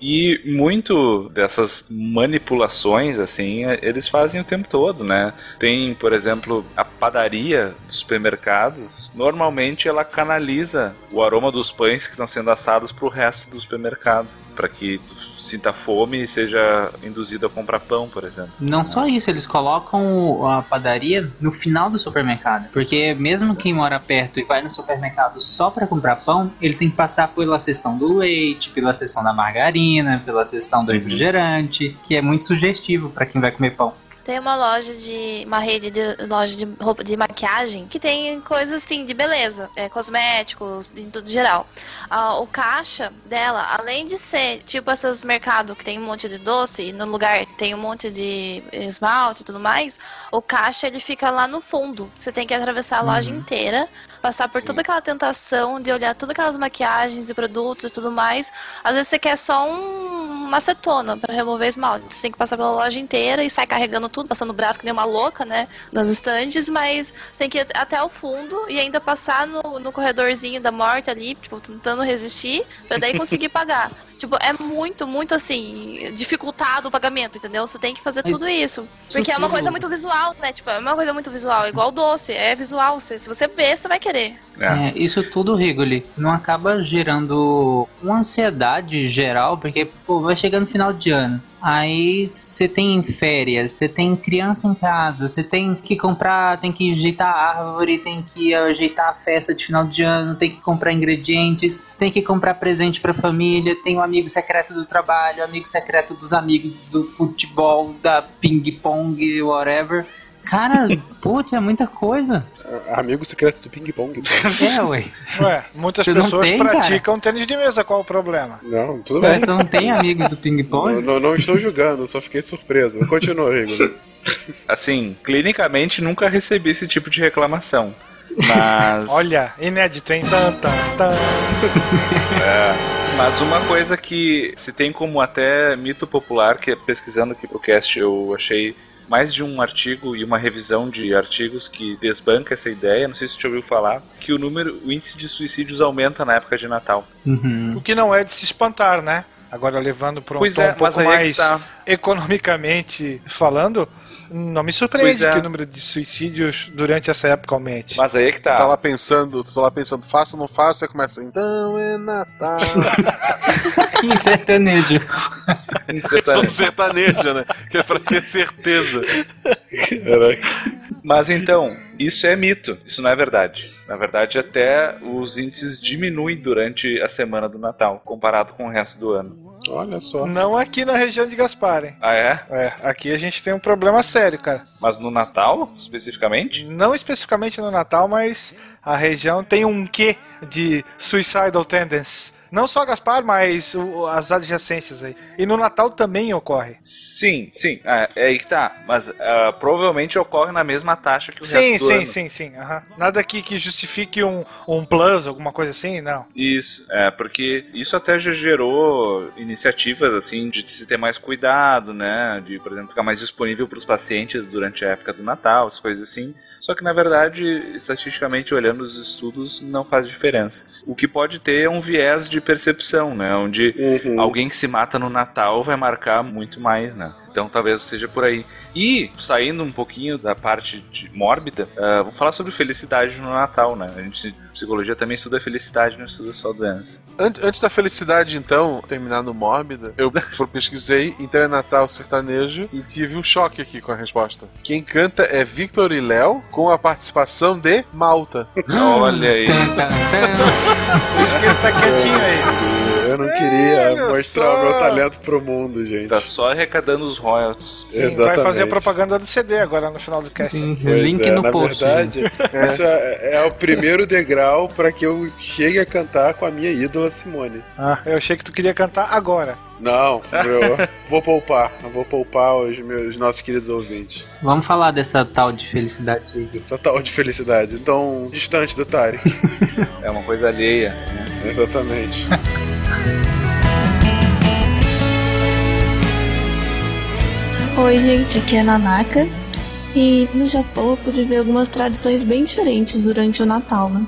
E muito dessas manipulações, assim, é- eles fazem o tempo todo, né? Tem, por exemplo, a padaria dos supermercados. Normalmente ela canaliza o aroma dos pães que estão sendo assados pro resto do supermercado. Para que tu sinta fome e seja induzido a comprar pão, por exemplo.
Não só isso, eles colocam a padaria no final do supermercado. Porque mesmo quem mora perto e vai no supermercado só pra comprar pão, ele tem que passar pela seção do leite, pela seção da margarina, pela seção do refrigerante, que é muito sugestivo pra quem vai comer pão.
Tem uma loja de. uma rede de loja de roupa de maquiagem que tem coisas assim de beleza, é, cosméticos, em tudo geral. Ah, o caixa dela, além de ser tipo esses mercados que tem um monte de doce e no lugar tem um monte de esmalte e tudo mais, o caixa ele fica lá no fundo. Você tem que atravessar a loja
Uhum.
inteira, passar por toda aquela tentação de olhar todas aquelas maquiagens e produtos e tudo mais. Às vezes você quer só um uma acetona pra remover esmalte. Você tem que passar pela loja inteira e sai carregando tudo, passando o braço que nem uma louca, né? Nas estantes, mas você tem que ir até o fundo e ainda passar no, no corredorzinho da morte ali, tipo, tentando resistir, pra daí conseguir pagar. Tipo, é muito, muito assim, dificultado o pagamento, entendeu? Você tem que fazer
Mas
tudo isso. Porque é uma coisa muito visual, né? Tipo, é uma coisa muito visual, igual doce, é visual. Se se você ver, você vai querer.
É, isso tudo, Rigoli, não acaba gerando uma ansiedade geral, porque pô, vai chegando no final de ano. Aí você tem férias, você tem criança em casa, você tem que comprar, tem que ajeitar a árvore, tem que ajeitar a festa de final de ano, tem que comprar ingredientes, tem que comprar presente pra família, tem o amigo secreto do trabalho, o amigo secreto dos amigos do futebol, da ping-pong, whatever. Cara, putz, é muita coisa.
Amigo secreto do ping-pong.
É, ué.
Ué, muitas pessoas
tem,
praticam tênis de mesa, qual o problema?
Não, tudo
Ué,
bem.
você não tem amigos do ping-pong?
Não, não, não estou julgando, só fiquei surpreso. Continua, Rigor.
Assim, clinicamente nunca recebi esse tipo de reclamação. Mas.
Olha, inédito, hein? Tan, tan, tan.
É, mas uma coisa que se tem como até mito popular, que pesquisando aqui pro cast eu achei mais de um artigo e uma revisão de artigos que desbanca essa ideia, não sei se você já ouviu falar, que o número, o índice de suicídios aumenta na época de Natal.
O que não é de se espantar, né? Agora levando para um
Pois
tom
é,
um pouco
é
mais
tá.
economicamente falando, não me surpreende
é.
que o número de suicídios durante essa época aumente.
Mas aí é que tá.
Tá lá pensando, tu tá lá pensando, faço ou não faço, aí começa, então é Natal.
em sertanejo.
Em
sertanejo. sertaneja, né? Que é pra ter certeza.
Mas então, isso é mito, isso não é verdade. Na verdade, até os índices diminuem durante a semana do Natal, comparado com o resto do ano.
Olha só.
Não aqui na região de Gaspar, hein?
Ah, é?
É, aqui a gente tem um problema sério, cara.
Mas no Natal, especificamente?
Não especificamente no Natal, mas a região tem um quê de suicidal tendency. Não só Gaspar, mas o- as adjacências aí. E no Natal também ocorre.
Sim, sim, é, é aí que tá. Mas ah, provavelmente ocorre na mesma taxa que o
Sim,
resto do
sim,
ano.
sim, sim. aham. Nada aqui que justifique um, um plus, alguma coisa assim, não.
Isso, é, porque isso até já gerou iniciativas, assim, de se ter mais cuidado, né? De, por exemplo, ficar mais disponível para os pacientes durante a época do Natal, as coisas assim. Só que, na verdade, estatisticamente olhando os estudos, não faz diferença. O que pode ter é um viés de percepção, né? Onde alguém que se mata no Natal vai marcar muito mais, né? Então talvez seja por aí. E, saindo um pouquinho da parte de mórbida, ah, vamos falar sobre felicidade no Natal, né? A gente, psicologia também estuda felicidade, não estuda só doença.
Antes, antes da felicidade, então, terminar no mórbida, eu pesquisei, então é Natal sertanejo, e tive um choque aqui com a resposta. Quem canta é Victor e Léo, com a participação de Malta.
Olha aí.
Por isso que ele tá quietinho aí.
Eu não
É,
queria
olha
mostrar
só.
o meu talento pro mundo, gente.
Tá só arrecadando os royalties.
Sim, vai fazer a propaganda do CD agora no final do cast.
Pois é, na verdade,
É.
isso é, é o primeiro degrau para que eu chegue a cantar com a minha ídola Simone.
Ah, eu achei que tu queria cantar agora.
Não, eu vou poupar, eu vou poupar os meus nossos queridos ouvintes.
Vamos falar dessa tal de felicidade.
Essa tal de felicidade, tão distante do Tarek.
É uma coisa alheia.
Exatamente.
Oi, gente, aqui é a Nanaka. E no Japão eu pude ver algumas tradições bem diferentes durante o Natal, né?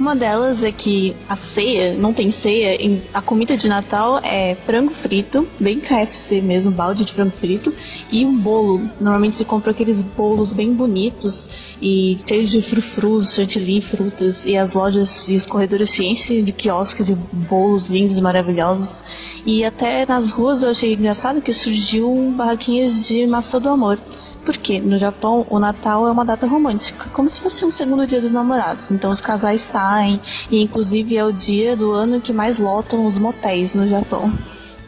Uma delas é que a ceia, não tem ceia, a comida de Natal é frango frito, bem KFC mesmo, balde de frango frito, e um bolo. Normalmente se compra aqueles bolos bem bonitos e cheios de frufrus, chantilly, frutas, e as lojas e os corredores se enchem de quiosques de bolos lindos e maravilhosos. E até nas ruas eu achei engraçado que surgiu barraquinhas de maçã do amor. Porque no Japão o Natal é uma data romântica, como se fosse um segundo dia dos namorados. Então os casais saem e inclusive é o dia do ano que mais lotam os motéis no Japão.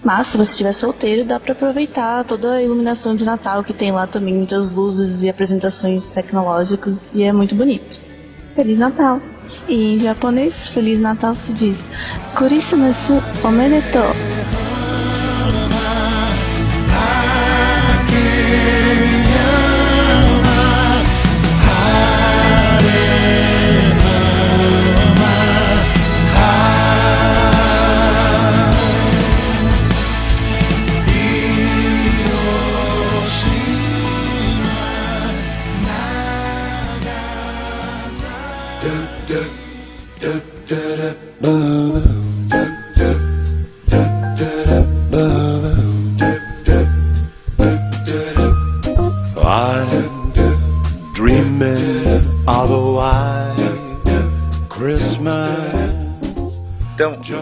Mas se você estiver solteiro, dá pra aproveitar toda a iluminação de Natal que tem lá também, muitas luzes e apresentações tecnológicas e é muito bonito. Feliz Natal! E em japonês, Feliz Natal se diz Kurisumasu omedetou.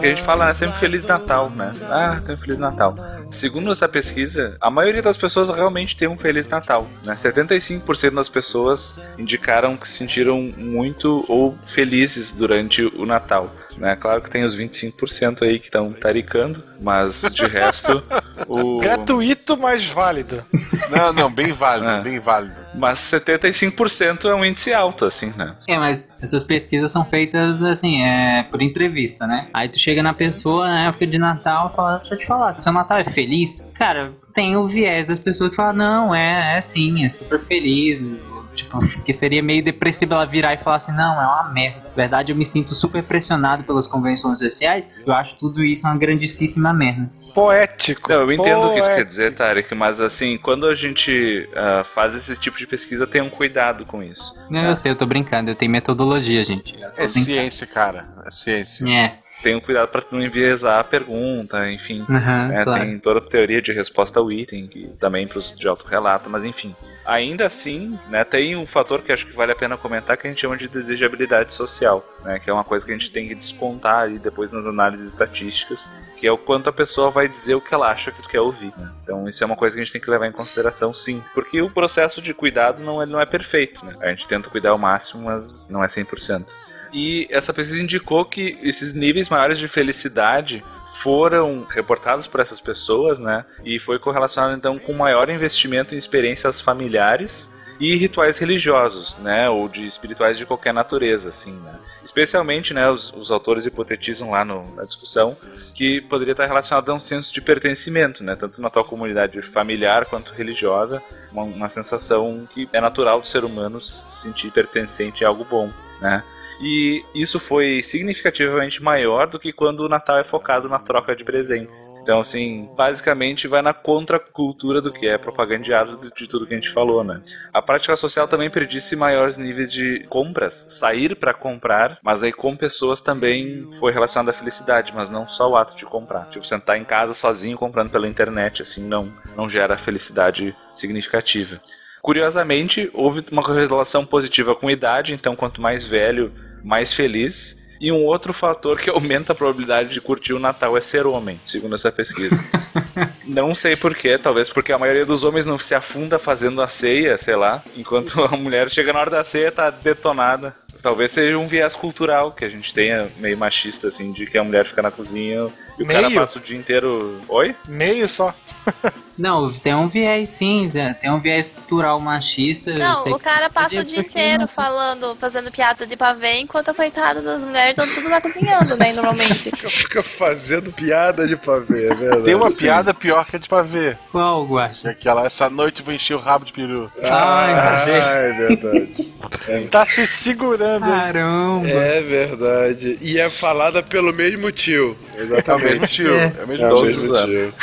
Porque a gente fala né, sempre Feliz Natal, né? Ah, tem um Feliz Natal. Segundo essa pesquisa, a maioria das pessoas realmente tem um Feliz Natal. Né? 75% das pessoas indicaram que se sentiram muito ou felizes durante o Natal. Né? Claro que tem os 25% aí que estão taricando, mas de resto. o...
Gratuito, mas válido.
Não, não, bem válido, bem válido.
Mas 75% é um índice alto, assim, né?
É, mas essas pesquisas são feitas assim, é por entrevista, né? Aí tu chega na pessoa na época de Natal e fala, deixa eu te falar, seu Natal é feliz? Cara, tem o viés das pessoas que falam, não, é, é sim, é super feliz. Tipo, que seria meio depressivo ela virar e falar assim, não, é uma merda. Na verdade, eu me sinto super pressionado pelas convenções sociais. Eu acho tudo isso uma grandíssima merda.
Poético.
Não, eu entendo o que tu
poético.
quer dizer, Tarek, mas assim, quando a gente ah, faz esse tipo de pesquisa, tenham cuidado com isso.
Não, eu sei, eu tô brincando, eu tenho metodologia, gente.
É
brincando.
ciência, cara. É ciência.
É.
Tenham cuidado para não enviesar a pergunta, enfim.
Aham,
né,
claro.
Tem toda a teoria de resposta ao item, que também para os de autorrelato, mas enfim. Ainda assim, né, tem um fator que acho que vale a pena comentar que a gente chama de desejabilidade social, né, que é uma coisa que a gente tem que despontar aí depois nas análises estatísticas, que é o quanto a pessoa vai dizer o que ela acha que tu quer ouvir. né. Então isso é uma coisa que a gente tem que levar em consideração, sim, porque o processo de cuidado não, ele não é perfeito. Né? A gente tenta cuidar ao máximo, mas não é 100%. E essa pesquisa indicou que esses níveis maiores de felicidade foram reportados por essas pessoas, né? E foi correlacionado então com maior investimento em experiências familiares e rituais religiosos, né? Ou de espirituais de qualquer natureza, assim, né? Especialmente, né? Os, os autores hipotetizam lá no- na discussão que poderia estar relacionado a um senso de pertencimento, né? Tanto na tua comunidade familiar quanto religiosa, uma, uma sensação que é natural do ser humano se sentir pertencente a algo bom, né? E isso foi significativamente maior do que quando o Natal é focado na troca de presentes. Então, assim, basicamente vai na contracultura do que é propagandeado de- tudo que a gente falou, né? A prática social também predisse maiores níveis de compras, sair para comprar, mas aí com pessoas também foi relacionado à felicidade, mas não só o ato de comprar. Tipo, sentar em casa sozinho comprando pela internet, assim, não, não gera felicidade significativa. Curiosamente, houve uma correlação positiva com idade, então quanto mais velho, mais feliz. E um outro fator que aumenta a probabilidade de curtir o Natal é ser homem, segundo essa pesquisa. não sei porquê, talvez porque a maioria dos homens não se afunda fazendo a ceia, sei lá, enquanto a mulher chega na hora da ceia tá detonada. Talvez seja um viés cultural que a gente tenha meio machista, assim, de que a mulher fica na cozinha e o cara
Meio?
passa o dia inteiro. Oi?
Meio só.
Não, tem um viés sim, né? tem um viés cultural machista.
Não, o cara passa o dia inteiro
não-
falando, fazendo piada de pavê, enquanto a coitada das mulheres estão tudo lá cozinhando, né, normalmente.
Fica fazendo piada de pavê, é verdade.
Tem uma
Sim.
piada pior que a de pavê.
Qual, Guaxa?
Aquela, essa noite vou encher o rabo de peru.
Ai,
Ah, é verdade.
Tá se segurando.
Caramba.
É verdade. E é falada pelo mesmo tio. Exatamente.
É o mesmo tio, é o mesmo
É o
tio.
mesmo tio.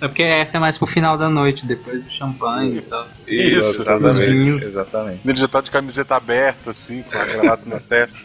É porque essa é mais pro final da noite, depois do champanhe e tal.
Isso,
exatamente. exatamente.
Ele já tá de camiseta aberta, assim, com a gravata na testa.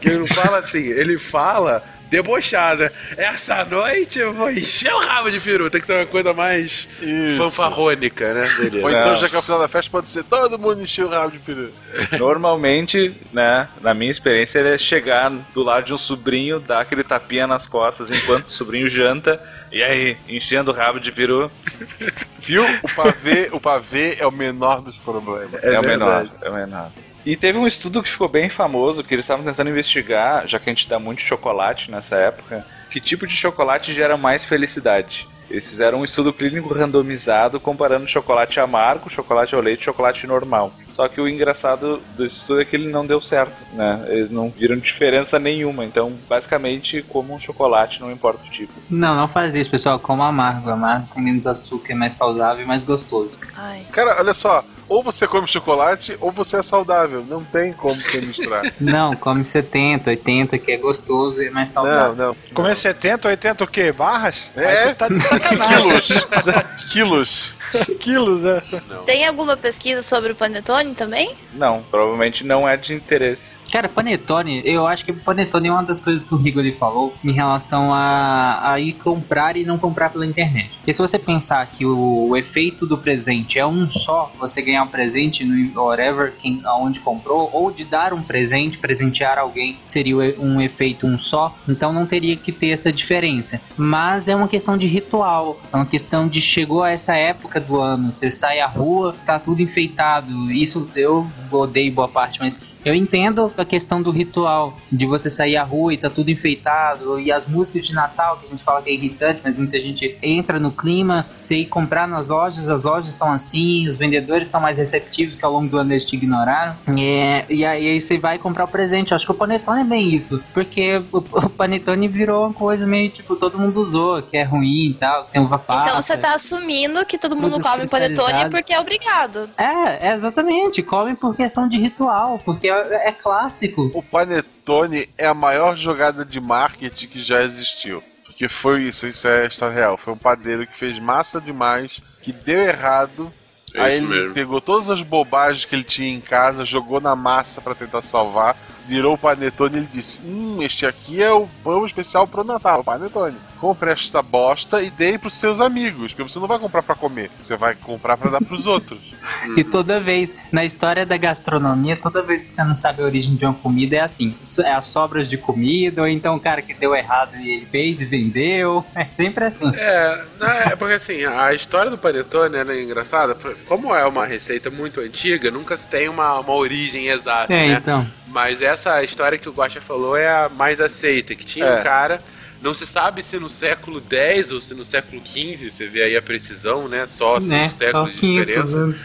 Que ele não fala assim, ele fala debochada. Essa noite eu vou encher o rabo de peru. Tem que ser uma coisa mais
Isso.
fanfarrônica, né? Dele.
Ou então, já que é o final da festa, pode ser todo mundo encher o rabo de peru.
Normalmente, né, na minha experiência, ele é chegar do lado de um sobrinho, dar aquele tapinha nas costas enquanto o sobrinho janta, e aí, enchendo o rabo de peru.
Viu? O pavê, o pavê é o menor dos problemas.
É, o menor, é o menor. E teve um estudo que ficou bem famoso, que eles estavam tentando investigar, já que a gente dá muito chocolate nessa época, que tipo de chocolate gera mais felicidade. Eles fizeram um estudo clínico randomizado comparando chocolate amargo, chocolate ao leite e chocolate normal. Só que o engraçado desse estudo é que ele não deu certo, né? Eles não viram diferença nenhuma. Então, basicamente, como um chocolate, não importa o tipo.
Não, não faz isso, pessoal. Como amargo. Amargo tem menos açúcar, é mais saudável e mais gostoso.
Ai.
Cara, olha só. Ou você come chocolate, ou você é saudável. Não tem como você misturar.
Não, come 70, 80, que é gostoso e é mais saudável.
não, não.
Comer 70, 80 o quê? Barras?
É.
Aí tu tá de sacanagem.
Quilos. Quilos.
Quilos, é.
Tem alguma pesquisa sobre o panetone também?
Não, provavelmente não é de interesse.
Cara, panetone, eu acho que panetone é uma das coisas que o Rigoli falou em relação a, a ir comprar e não comprar pela internet. Porque se você pensar que o, o efeito do presente é um só, você ganhar um presente no whatever, quem, aonde comprou, ou de dar um presente, presentear alguém, seria um efeito um só, então não teria que ter essa diferença. Mas é uma questão de ritual, é uma questão de chegou a essa época do ano, você sai à rua, tá tudo enfeitado. Isso eu odeio boa parte, mas eu entendo a questão do ritual, de você sair à rua e tá tudo enfeitado, e as músicas de Natal, que a gente fala que é irritante, mas muita gente entra no clima, você ir comprar nas lojas, as lojas estão assim, os vendedores estão mais receptivos que ao longo do ano eles te ignoraram, É, e aí você vai comprar o presente. Eu acho que o Panetone é bem isso, porque o, o Panetone virou uma coisa meio tipo, todo mundo usou, que é ruim e tal, que tem uva passa.
Então você tá assumindo que todo mundo come panetone porque é obrigado.
É, é, exatamente, comem por questão de ritual, porque é, é clássico.
O Panetone é a maior jogada de marketing que já existiu. Porque foi isso, isso é a história real. Foi um padeiro que fez massa demais, que deu errado.
É
aí ele
mesmo.
pegou todas as bobagens que ele tinha em casa, jogou na massa pra tentar salvar, virou o panetone e ele disse: Hum, este aqui é o pão especial pro Natal, panetone. Compre esta bosta e dê pros seus amigos, porque você não vai comprar pra comer, você vai comprar pra dar pros outros.
E toda vez, na história da gastronomia, toda vez que você não sabe a origem de uma comida, é assim: é as sobras de comida, ou então o cara que deu errado e ele fez e vendeu. É sempre assim.
É, né, é porque assim, a história do panetone ela é engraçada. Como é uma receita muito antiga, nunca se tem uma, uma origem exata,
É,
né?
então.
Mas essa história que o Guaxa falou é a mais aceita, que tinha
É.
um cara, não se sabe se no século X ou se no século XV, você vê aí a precisão, né? Só
né?
cinco séculos de
500
diferença.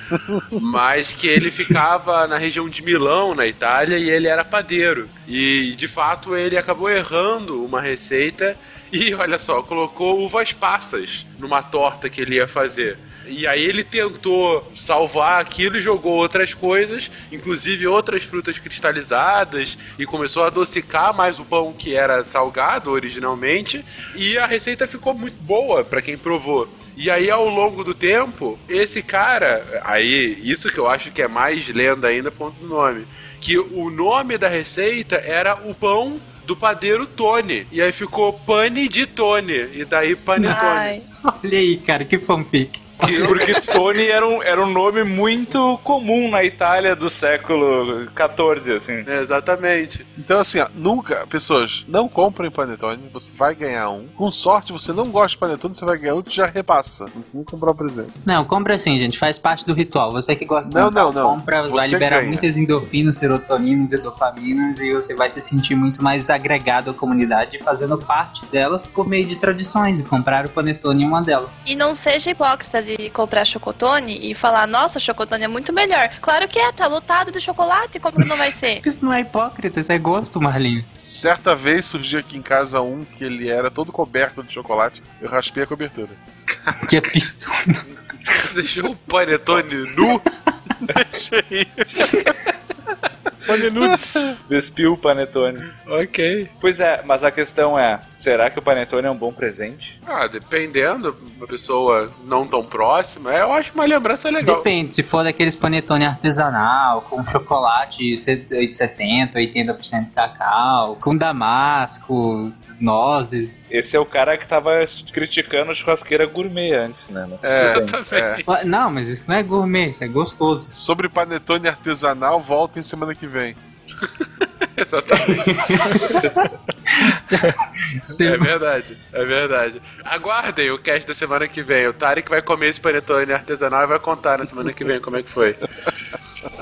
Mas que ele ficava na região de Milão, na Itália, e ele era padeiro. E de fato ele acabou errando uma receita e olha só, colocou uvas passas numa torta que ele ia fazer. E aí ele tentou salvar aquilo e jogou outras coisas, inclusive outras frutas cristalizadas, e começou a adocicar mais o pão que era salgado originalmente, e a receita ficou muito boa para quem provou. E aí, ao longo do tempo, esse cara, aí, isso que eu acho que é mais lenda ainda, ponto do nome, que o nome da receita era o pão do padeiro Tony. E aí ficou pane de Tony. E daí panetone.
Ai.
Olha aí, cara, que fanfic.
Porque Tony era um, era um nome muito comum na Itália do século XIV, assim.
exatamente.
Então, assim, ó, nunca, pessoas, não comprem panetone, você vai ganhar um. Com sorte, você não gosta de panetone, você vai ganhar um, tu já repassa. Não precisa nem comprar o presente.
Não, compra assim, gente, faz parte do ritual. Você que gosta
Não,
Natal,
não, não.
compra, vai
Você
liberar
ganha.
muitas endorfinas, serotoninas e dopaminas e você vai se sentir muito mais agregado à comunidade, fazendo parte dela por meio de tradições. E comprar o panetone é uma delas.
E não seja hipócrita de comprar chocotone e falar, nossa, chocotone é muito melhor. Claro que é, tá lotado de chocolate, como que não vai ser?
Isso não é hipócrita, isso é gosto, Marlinhos.
Certa vez surgiu aqui em casa um que ele era todo coberto de chocolate, eu raspei a cobertura.
Que absurdo.
Você deixou o panetone nu?
Deixei.
Panenudes. Despiu o panetone.
Ok.
Pois é, mas a questão é, será que o panetone é um bom presente?
Ah, dependendo, uma pessoa não tão próxima, eu acho uma lembrança legal.
Depende, se for daqueles panetone artesanal, com chocolate de 70, 80% cacau, com damasco, nozes.
Esse é o cara que tava criticando a churrasqueira gourmet antes, né? Mas
É, é.
Não, mas isso não é gourmet, isso é gostoso.
Sobre panetone artesanal, voltem semana que vem.
É verdade, é verdade. Aguardem o cast da semana que vem. O Tarek vai comer esse panetone artesanal e vai contar na semana que vem como é que foi.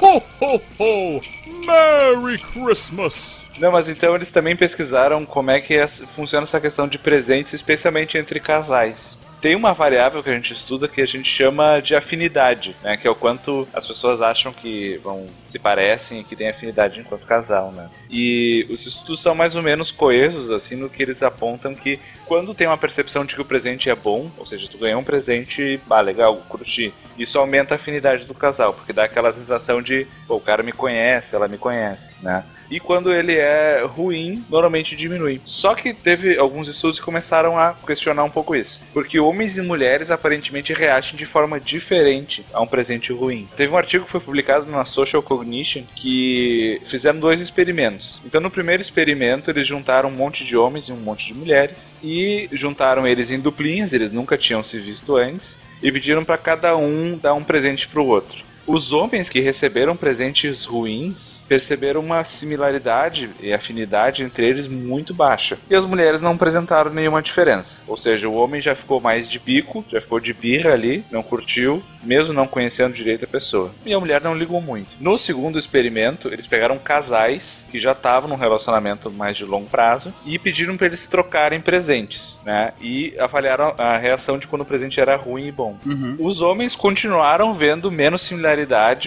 Ho, ho, ho! Merry Christmas!
Não, mas então eles também pesquisaram como é que é- funciona essa questão de presentes, especialmente entre casais. Tem uma variável que a gente estuda que a gente chama de afinidade, né? Que é o quanto as pessoas acham que vão se parecem e que têm afinidade enquanto casal, né? E os estudos são mais ou menos coesos, assim, no que eles apontam que quando tem uma percepção de que o presente é bom, ou seja, tu ganhou um presente, ah, legal, curti, isso aumenta a afinidade do casal, porque dá aquela sensação de, pô, o cara me conhece, ela me conhece, né? E quando ele é ruim, normalmente diminui. Só que teve alguns estudos que começaram a questionar um pouco isso, porque homens e mulheres aparentemente reagem de forma diferente a um presente ruim. Teve um artigo que foi publicado na Social Cognition que fizeram dois experimentos. Então, no primeiro experimento, eles juntaram um monte de homens e um monte de mulheres e juntaram eles em duplinhas, eles nunca tinham se visto antes, e pediram para cada um dar um presente para o outro. Os homens que receberam presentes ruins perceberam uma similaridade e afinidade entre eles muito baixa. E as mulheres não apresentaram nenhuma diferença. Ou seja, o homem já ficou mais de bico, já ficou de birra ali, não curtiu, mesmo não conhecendo direito a pessoa. E a mulher não ligou muito. No segundo experimento, eles pegaram casais que já estavam num relacionamento mais de longo prazo e pediram para eles trocarem presentes, né? E avaliaram a reação de quando o presente era ruim e bom. Os homens continuaram vendo menos similaridade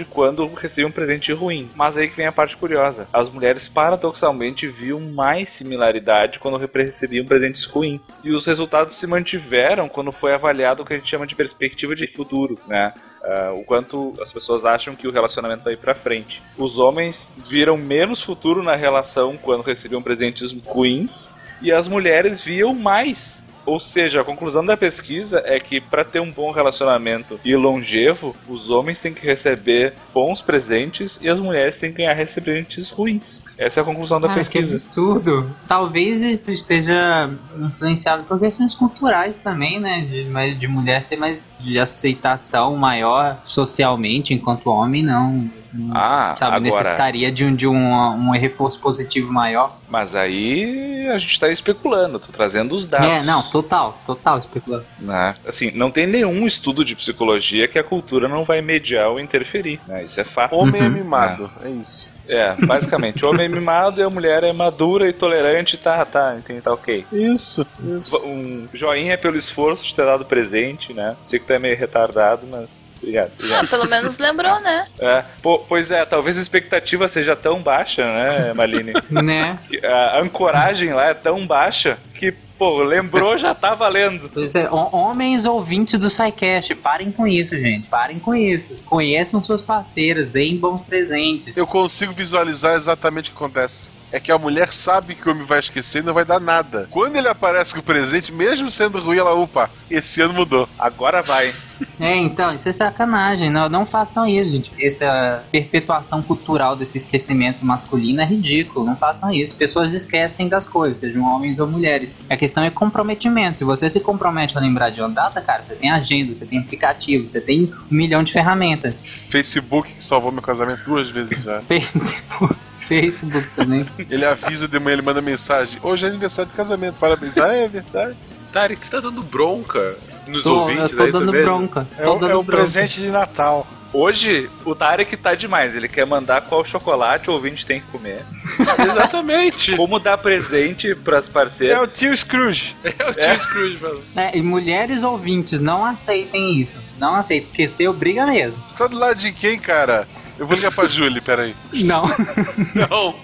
quando recebiam um presente ruim. Mas aí que vem a parte curiosa. As mulheres paradoxalmente viam mais similaridade quando recebiam presentes ruins. E os resultados se mantiveram quando foi avaliado o que a gente chama de perspectiva de futuro, né? Ah, o quanto as pessoas acham que o relacionamento vai para frente. Os homens viram menos futuro na relação quando recebiam presentes ruins e as mulheres viam mais. Ou seja, a conclusão da pesquisa é que para ter um bom relacionamento e longevo, os homens têm que receber bons presentes e as mulheres têm que ganhar presentes ruins. Essa é a conclusão da
Cara,
pesquisa.
Que absurdo. Talvez isso esteja influenciado por questões culturais também, né? De, mais, de mulher ser mais de aceitação maior socialmente, enquanto homem não.
Ah,
sabe,
agora-
necessitaria de um, de um, um reforço positivo maior.
Mas aí a gente está especulando, tô trazendo os dados.
É, não, total, total especulação.
né? Assim, não tem nenhum estudo de psicologia que a cultura não vai mediar ou interferir, né? Isso é fato.
Homem é
Uhum.
mimado, é isso.
É, basicamente, o homem é mimado e a mulher é madura e tolerante, tá, tá, entendi, tá ok.
Isso, isso.
Um joinha pelo esforço de ter dado presente, né? Sei que tu é meio retardado, mas obrigado.
Ah,
obrigado.
pelo menos lembrou, né?
É, pô, pois é, talvez a expectativa seja tão baixa, né, Maline?
né?
A ancoragem lá é tão baixa que, pô, lembrou já tá valendo.
Pois é, ho- homens ouvintes do SciCast, parem com isso, gente. Parem com isso. Conheçam suas parceiras, deem bons presentes.
Eu consigo visualizar exatamente o que acontece. É que a mulher sabe que o homem vai esquecer e não vai dar nada. Quando ele aparece com o presente, mesmo sendo ruim, ela, opa, esse ano mudou.
Agora vai.
É, então, isso é sacanagem. Não, não façam isso, gente. Essa perpetuação cultural desse esquecimento masculino é ridículo. Não façam isso. Pessoas esquecem das coisas, sejam homens ou mulheres. A questão é comprometimento. Se você se compromete a lembrar de uma data, cara, você tem agenda, você tem aplicativo, você tem um milhão de ferramentas.
Facebook que salvou meu casamento duas vezes já.
Facebook, Facebook também.
Ele avisa de manhã, ele manda mensagem. Hoje é aniversário de casamento, parabéns. Ah, é verdade.
Tarek, você tá dando bronca nos
Tô,
ouvintes,
eu tô
é
dando
mesmo?
bronca.
É,
Tô
o-
dando
é o
bronca.
presente de Natal.
Hoje, o Tarek tá demais. Ele quer mandar qual chocolate o ouvinte tem que comer.
Exatamente.
Como dar presente pras parceiras.
É o tio Scrooge.
É o tio Scrooge, mano.
É, e mulheres ouvintes, não aceitem isso. Não aceitem. Esquecer obriga mesmo.
Você tá do lado de quem, cara? Eu vou ligar pra Julie, peraí.
Não.
Não.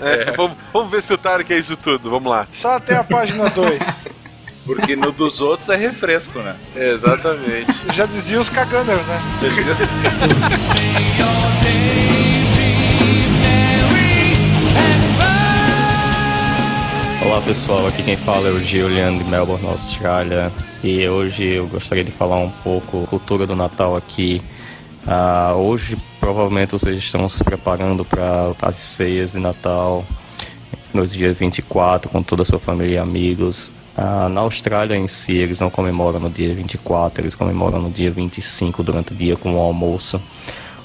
É, Vamos, vamos ver se o Tarek é isso tudo. Vamos lá.
Só até a página 2.
Porque no dos outros é refresco, né?
Exatamente.
Já dizia os caganers, né?
Olá pessoal, aqui quem fala é o Julian de Melbourne, Austrália. E hoje eu gostaria de falar um pouco cultura do Natal aqui. Ah, hoje provavelmente vocês estão se preparando para as ceias de Natal no dia 24 com toda a sua família e amigos. Ah, na Austrália em si eles não comemoram no dia 24, eles comemoram no dia 25 durante o dia com o almoço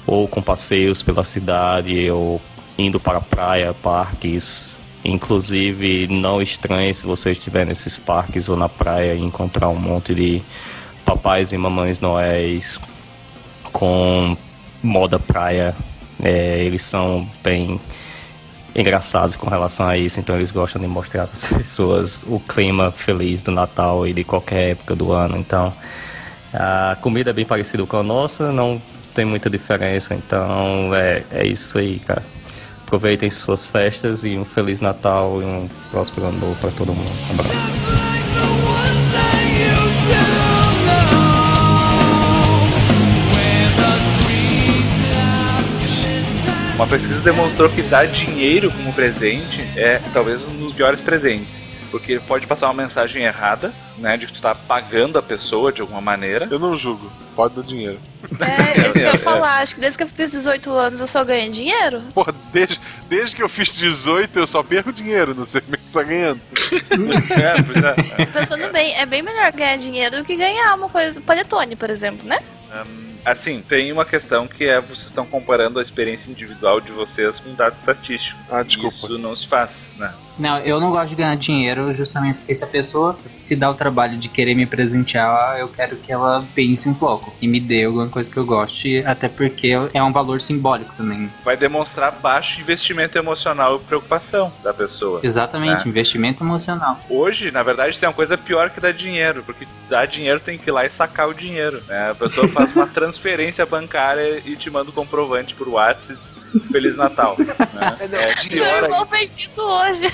ou com passeios pela cidade ou indo para a praia, parques. Inclusive, não estranhe se você estiver nesses parques ou na praia e encontrar um monte de papais e mamães noéis com moda praia. É, eles são bem engraçados com relação a isso, então eles gostam de mostrar para as pessoas o clima feliz do Natal e de qualquer época do ano. Então, a comida é bem parecida com a nossa, não tem muita diferença, então é, é isso aí, cara. Aproveitem suas festas e um Feliz Natal e um próspero ano novo para todo mundo. Um abraço.
Uma pesquisa demonstrou que dar dinheiro como presente é talvez um dos piores presentes. Porque pode passar uma mensagem errada, né? De que tu tá pagando a pessoa de alguma maneira.
Eu não julgo, pode dar dinheiro.
É, isso que eu ia falar. Acho que desde que eu fiz 18 anos eu só ganho dinheiro.
Porra, desde, desde que eu fiz 18 eu só perco dinheiro, não sei como é que tá ganhando.
é, pois é.
Pensando bem, é bem melhor ganhar dinheiro do que ganhar uma coisa. Panetone, por exemplo, né?
Um, assim, tem uma questão que é vocês estão comparando a experiência individual de vocês com um dado estatístico.
Ah, desculpa.
Isso não se faz, né?
Não, eu não gosto de ganhar dinheiro justamente porque se a pessoa se dá o trabalho de querer me presentear, eu quero que ela pense um pouco e me dê alguma coisa que eu goste, até porque é um valor simbólico também.
Vai demonstrar baixo investimento emocional e preocupação da pessoa.
Exatamente,
né?
investimento emocional.
Hoje, na verdade, tem uma coisa pior que dar dinheiro, porque dar dinheiro tem que ir lá e sacar o dinheiro. Né? A pessoa faz uma transferência bancária e te manda o comprovante por WhatsApp Feliz Natal. Né? É pior
Meu
ainda.
irmão fez isso hoje.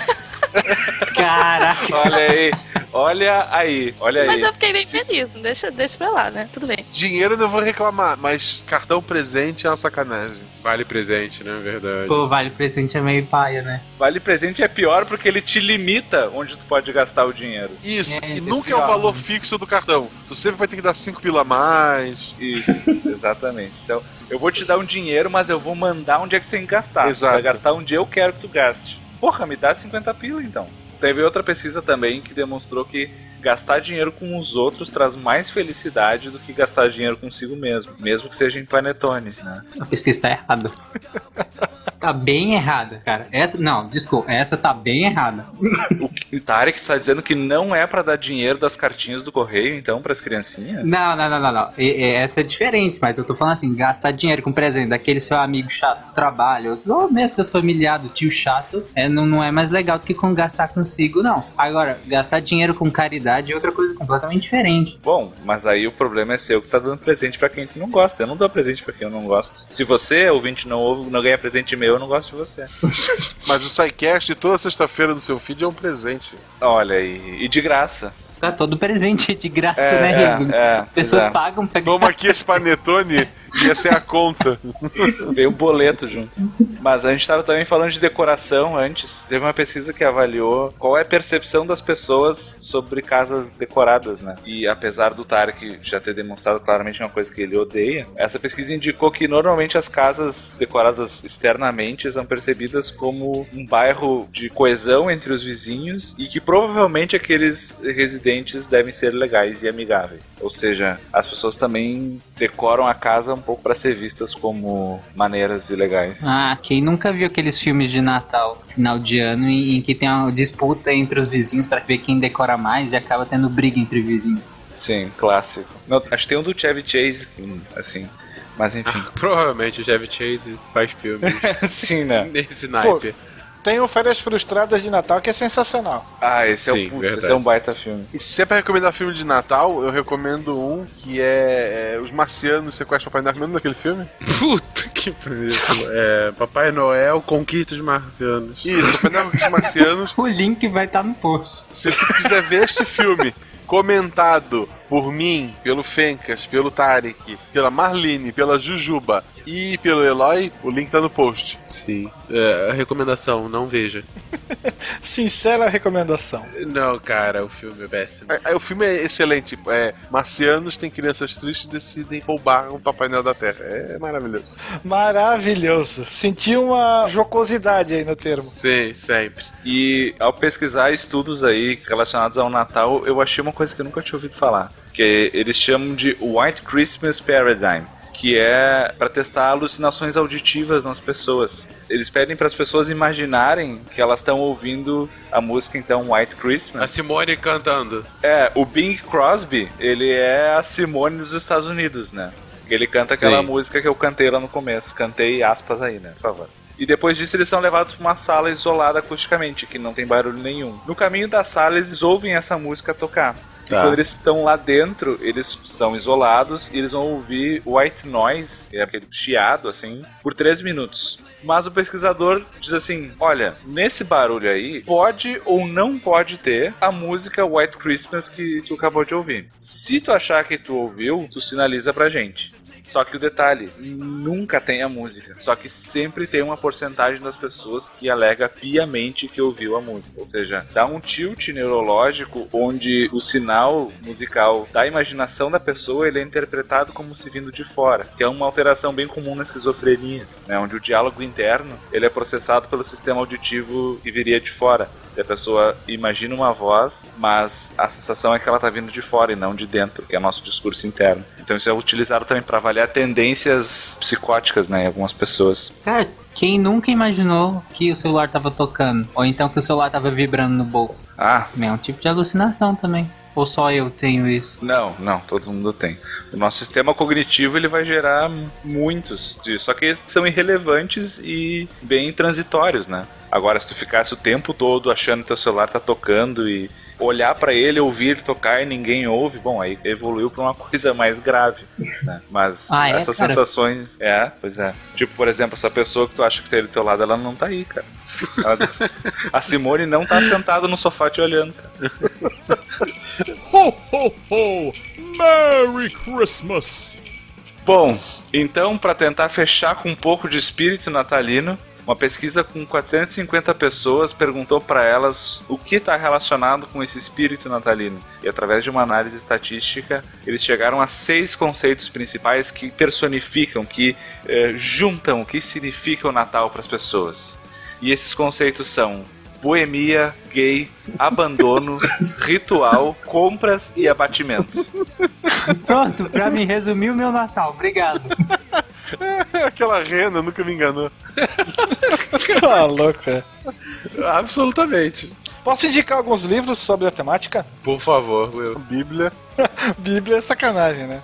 Caraca.
Olha aí, olha aí, olha aí.
Mas eu fiquei bem feliz. Deixa, deixa pra lá, né? Tudo bem.
Dinheiro eu não vou reclamar, mas cartão presente é uma sacanagem.
Vale presente, né? Verdade.
Pô, vale presente é meio paia, né?
Vale presente é pior porque ele te limita onde tu pode gastar o dinheiro.
Isso,
É,
e nunca é o valor fixo do cartão. Tu sempre vai ter que dar 5 pila a mais.
Isso, exatamente. Então, eu vou te dar um dinheiro, mas eu vou mandar onde é que tu tem que gastar.
Exato.
Vai gastar onde eu quero que tu gaste. Porra, me dá 50 pila então. Teve outra pesquisa também que demonstrou que gastar dinheiro com os outros traz mais felicidade do que gastar dinheiro consigo mesmo, mesmo que seja em panetone, né?
A pesquisa tá errada. tá bem errada, cara. Essa, não, desculpa, essa tá bem errada.
O Tarek tá dizendo que não é pra dar dinheiro das cartinhas do correio, então, pras criancinhas?
Não, não, não, não, não. E- e essa é diferente, mas eu tô falando assim, gastar dinheiro com presente daquele seu amigo chato do trabalho, ou mesmo seus familiares, tio chato, é, não, não é mais legal do que com gastar consigo, não. Agora, gastar dinheiro com caridade é outra coisa completamente diferente.
Bom, mas aí o problema é seu que tá dando presente pra quem tu não gosta. Eu não dou presente pra quem eu não gosto. Se você, ouvinte, não ouve, não ganha presente meu, eu não gosto de você.
Mas o SciCast toda sexta-feira no seu feed é um presente.
Olha aí, e de graça.
Tá todo presente de graça,
É,
né,
é,
Rigo?
é,
As pessoas
exato.
pagam pra
Toma aqui esse panetone e essa é a conta.
Veio um boleto junto. Mas a gente estava também falando de decoração antes. Teve uma pesquisa que avaliou qual é a percepção das pessoas sobre casas decoradas, né? E apesar do Tarek já ter demonstrado claramente uma coisa que ele odeia, essa pesquisa indicou que normalmente as casas decoradas externamente são percebidas como um bairro de coesão entre os vizinhos e que provavelmente aqueles residentes devem ser legais e amigáveis. Ou seja, as pessoas também decoram a casa um pouco para ser vistas como maneiras e legais.
Ah, quem nunca viu aqueles filmes de Natal, final de ano, em, em que tem uma disputa entre os vizinhos pra ver quem decora mais e acaba tendo briga entre vizinhos.
Sim, clássico. Não, acho que tem um do Chevy Chase, assim. Mas enfim.
Provavelmente o Chevy Chase faz filme
Sim, né?
nesse naipe.
Tem o Férias Frustradas de Natal que é sensacional.
Ah, esse é
Sim,
o putz,
verdade.
esse é um baita filme.
E se é pra recomendar filme de Natal, eu recomendo um que é, é Os Marcianos Sequestram Papai Noel. É nome daquele filme?
Puta que pariu. É, Papai Noel conquista os marcianos.
Isso, Papai Noel com os Marcianos.
O link vai estar no post.
Se tu quiser ver este filme comentado por mim, pelo Fencas, pelo Tarek, pela Marlene, pela Jujuba e pelo Eloy, o link tá no post.
Sim. É, a recomendação, não veja.
Sincera recomendação.
Não, cara, o filme é péssimo.
É, é, o filme é excelente. É, marcianos têm crianças tristes e decidem roubar um Papai Noel da Terra. É maravilhoso.
Maravilhoso. Senti uma jocosidade aí no termo.
Sim, sempre.
E ao pesquisar estudos aí relacionados ao Natal, eu achei uma coisa que eu nunca tinha ouvido falar. Que eles chamam de White Christmas Paradigm. Que é para testar alucinações auditivas nas pessoas. Eles pedem para as pessoas imaginarem que elas estão ouvindo a música então White Christmas.
A Simone cantando.
É, o Bing Crosby, ele é a Simone dos Estados Unidos, né? Ele canta aquela
Sim.
música que eu cantei lá no começo. Cantei aspas aí, né? Por favor. E depois disso eles são levados para uma sala isolada acusticamente, que não tem barulho nenhum. No caminho da sala eles ouvem essa música tocar. E
Tá.
quando eles estão lá dentro, eles são isolados e eles vão ouvir white noise, que é aquele chiado assim, por três minutos. Mas o pesquisador diz assim: olha, nesse barulho aí, pode ou não pode ter a música White Christmas que tu acabou de ouvir. Se tu achar que tu ouviu, tu sinaliza pra gente. Só que o detalhe, nunca tem a música. Só que sempre tem uma porcentagem das pessoas que alega piamente que ouviu a música. Ou seja, dá um tilt neurológico onde o sinal musical da imaginação da pessoa ele é interpretado como se vindo de fora, que é uma alteração bem comum na esquizofrenia, né, onde o diálogo interno ele é processado pelo sistema auditivo que viria de fora. E a pessoa imagina uma voz, mas a sensação é que ela está vindo de fora e não de dentro, que é nosso discurso interno. Então isso é utilizado também para avaliar tendências psicóticas né, em algumas pessoas.
Cara, quem nunca imaginou que o celular tava tocando? Ou então que o celular tava vibrando no bolso?
Ah.
É um tipo de alucinação também. Ou só eu tenho isso?
Não, não, todo mundo tem. O nosso sistema cognitivo ele vai gerar muitos disso, só que eles são irrelevantes e bem transitórios, né? Agora, se tu ficasse o tempo todo achando que teu celular tá tocando e olhar para ele, ouvir ele tocar e ninguém ouve, bom, aí evoluiu pra uma coisa mais grave, né? Mas
Ah, é,
essas
cara?
sensações, é, pois é. Tipo, por exemplo, essa pessoa que tu acha que tem do teu lado, ela não tá aí, cara. Ela- a Simone não tá sentada no sofá te olhando, cara.
Ho, ho, ho! Merry Christmas!
Bom, então, para tentar fechar com um pouco de espírito natalino, uma pesquisa com 450 pessoas perguntou para elas o que está relacionado com esse espírito natalino. E através de uma análise estatística, eles chegaram a seis conceitos principais que personificam, que eh, juntam o que significa o Natal para as pessoas. E esses conceitos são boemia, gay, abandono, ritual, compras e abatimento.
Pronto, pra me resumir o meu Natal. Obrigado.
Aquela rena nunca me enganou.
Tá louco, é.
Absolutamente.
Posso indicar alguns livros sobre a temática?
Por favor, Will. Bíblia.
Bíblia é sacanagem, né?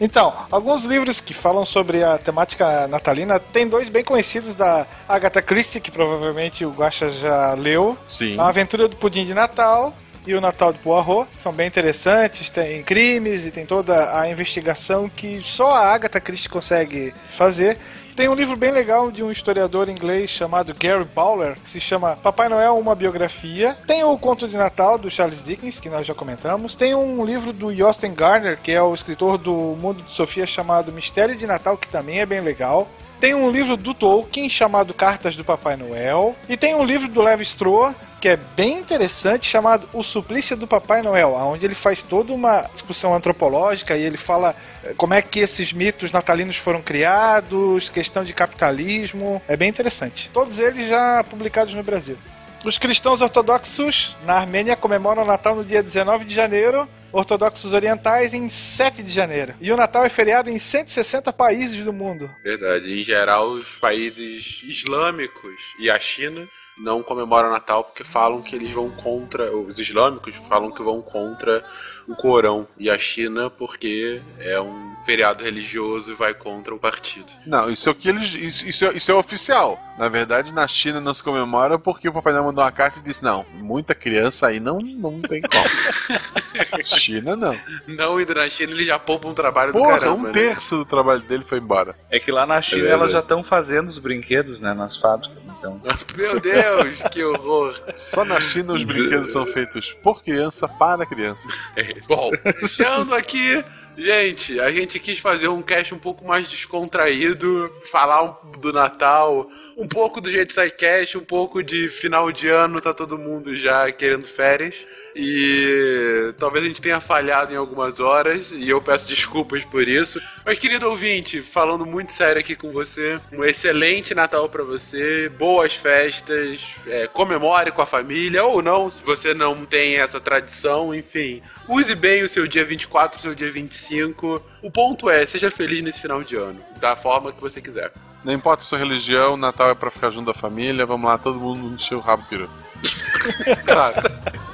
Então, alguns livros que falam sobre a temática natalina, tem dois bem conhecidos da Agatha Christie, que provavelmente o Guaxa já leu.
Sim.
A Aventura do Pudim de Natal e o Natal de Poirot. São bem interessantes, tem crimes e tem toda a investigação que só a Agatha Christie consegue fazer. Tem um livro bem legal de um historiador inglês chamado Gary Bowler, que se chama Papai Noel, uma biografia. Tem o Conto de Natal, do Charles Dickens, que nós já comentamos. Tem um livro do Josten Garner, que é o escritor do Mundo de Sofia, chamado Mistério de Natal, que também é bem legal. Tem um livro do Tolkien chamado Cartas do Papai Noel. E tem um livro do Levi Strauss, que é bem interessante, chamado O Suplício do Papai Noel, onde ele faz toda uma discussão antropológica e ele fala eh, como é que esses mitos natalinos foram criados, questão de capitalismo. É bem interessante. Todos eles já publicados no Brasil. Os cristãos ortodoxos na Armênia comemoram o Natal no dia 19 de janeiro, ortodoxos orientais em 7 de janeiro. E o Natal é feriado em 160 países do mundo.
Verdade. Em geral, os países islâmicos e a China não comemoram o Natal porque falam que eles vão contra. Os islâmicos falam que vão contra o Corão. E a China porque é um feriado religioso e vai contra o partido.
Não, isso é o que eles. Isso, isso, é, isso é oficial. Na verdade, na China não se comemora porque o Papai Noel mandou uma carta e disse: não, muita criança aí não, não tem como. China não.
Não indo na China, eles já poupam um trabalho do
Porra,
caramba.
um
né?
terço do trabalho dele foi embora.
É que lá na China
verdade.
elas já estão fazendo os brinquedos, né, nas fábricas. Então,
Meu Deus, que horror.
Só na China os brinquedos são feitos por criança para criança.
É, Bom, fechando aqui. Gente, a gente quis fazer um cast um pouco mais descontraído, falar do Natal, um pouco do jeito SciCast, um pouco de final de ano, tá todo mundo já querendo férias. E talvez a gente tenha falhado em algumas horas, e eu peço desculpas por isso. Mas, querido ouvinte, falando muito sério aqui com você, um excelente Natal pra você, boas festas, é, comemore com a família, ou não, se você não tem essa tradição, enfim. Use bem o seu dia 24, o seu dia 25. O ponto é, seja feliz nesse final de ano, da forma que você quiser.
Não importa a sua religião, Natal é pra ficar junto da família. Vamos lá, todo mundo encher o rabo peru.
Claro.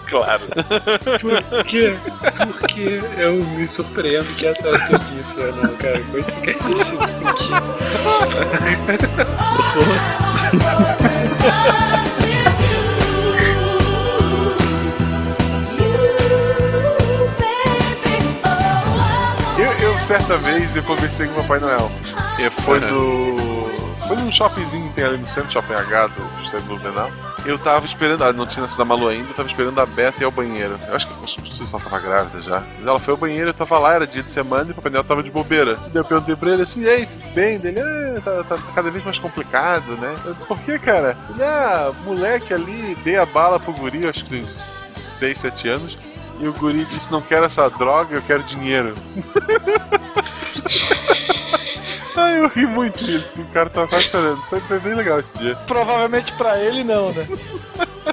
claro.
Por quê? Porque eu me surpreendo que essa é a notícia, não, cara. Com esse cast
Eu, certa vez, eu conversei com o Papai Noel. E foi do. Foi num shoppingzinho que tem ali no centro, Shopping H do Estado do Blumenau. Eu tava esperando, ah, não tinha nascido a Malu ainda, eu tava esperando a Beta ir ao banheiro. Eu acho que, não sei se ela tava grávida já. Mas ela foi ao banheiro, eu tava lá, era dia de semana e o Papai Noel tava de bobeira. Daí eu perguntei pra ele assim, ei, tudo bem? Dele, é, tá, tá cada vez mais complicado, né? Eu disse, por que, cara? Ele, ah, moleque ali, dei a bala pro guri, acho que uns 6, 7 anos. E o guri disse, não quero essa droga, eu quero dinheiro. Ai, eu ri muito. O cara tava quase chorando. Foi, foi bem legal esse dia.
Provavelmente pra ele não, né?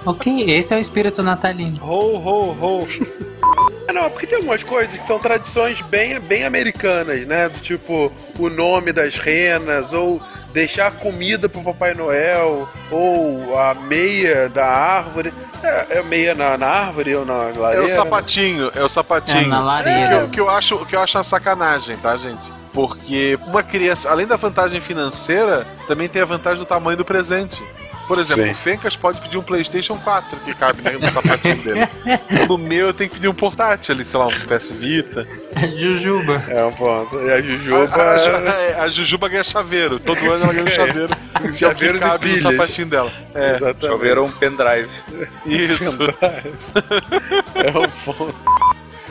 Ok, esse é o espírito natalino.
Ho, ho, ho. É, não, porque tem algumas coisas que são tradições bem, bem americanas, né? Do tipo, o nome das renas, ou deixar comida pro Papai Noel, ou a meia da árvore. É, é meia na, na árvore ou na
É
lareira?
o sapatinho, é o sapatinho.
É, na lareira.
Que, eu- que eu acho, que eu acho uma sacanagem, tá, gente? Porque uma criança, além da vantagem financeira, também tem a vantagem do tamanho do presente. Por exemplo,
Sim.
o Fencas pode pedir um PlayStation 4 que cabe né, no sapatinho dele. No meu eu tenho que pedir um portátil ali, sei lá, um PS Vita.
Jujuba.
É um ponto. E a Jujuba.
A, a, é, a Jujuba ganha chaveiro. Todo ano ela ganha um chaveiro. que é o que
Chaveiros e
cabe no
pilhas.
sapatinho dela. É,
Exatamente.
Choveram um pendrive.
isso.
É um ponto.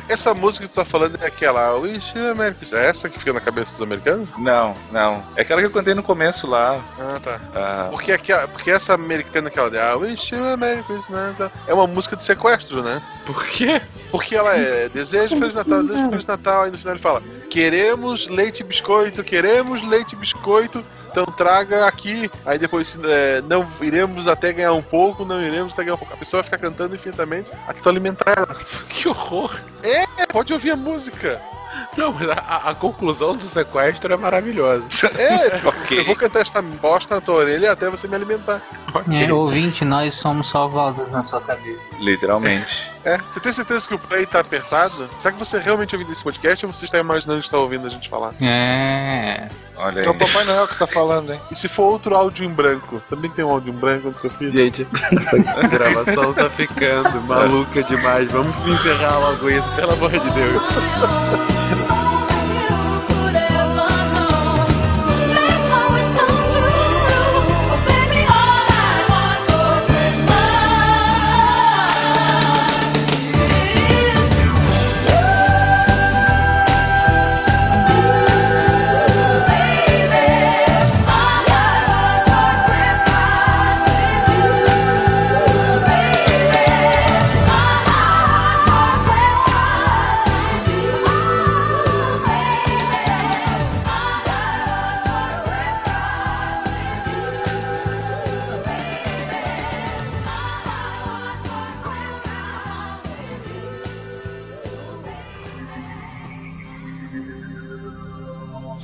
Essa música que tu tá falando é aquela Wish You a Merry Christmas. É essa que fica na cabeça dos americanos?
Não, não. É aquela que eu contei no começo lá.
Ah, tá.
Ah,
Porque, aquela, porque essa americana que ela de I wish you a Merry Christmas é uma música de sequestro, né?
Por quê?
Porque ela é desejo Feliz Natal, desejo Feliz Natal, aí no final ele fala queremos leite e biscoito, queremos leite e biscoito, então traga aqui. Aí depois é, não iremos até ganhar um pouco, não iremos até ganhar um pouco. A pessoa vai ficar cantando infinitamente até tu alimentar ela.
Que horror.
É, pode ouvir a música.
Não, mas a, a- conclusão do sequestro é maravilhosa.
É,
Ok.
eu vou cantar esta bosta na tua orelha até você me alimentar.
É, ouvinte, nós somos só vozes na sua cabeça.
literalmente.
É, você tem certeza que o play tá apertado? Será que você realmente ouvindo esse podcast ou você está imaginando que está ouvindo a gente falar?
É.
Olha
É o
aí.
Papai Noel que tá falando, hein?
E se for outro áudio em branco? Também tem um áudio em branco do seu filho?
Gente, essa gravação tá ficando maluca demais. Vamos encerrar logo isso, pelo amor de Deus.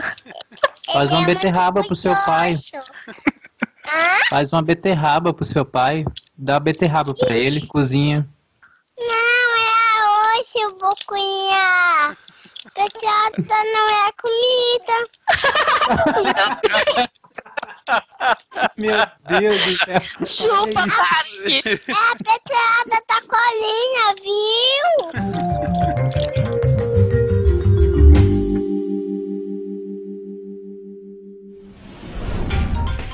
Faz uma beterraba pro seu pai. Faz uma beterraba pro seu pai. Dá a beterraba pra ele, cozinha.
Não é hoje, Bocuinha. Peteada não é comida.
Meu Deus do céu.
Chupa. É a peteada da colinha, viu?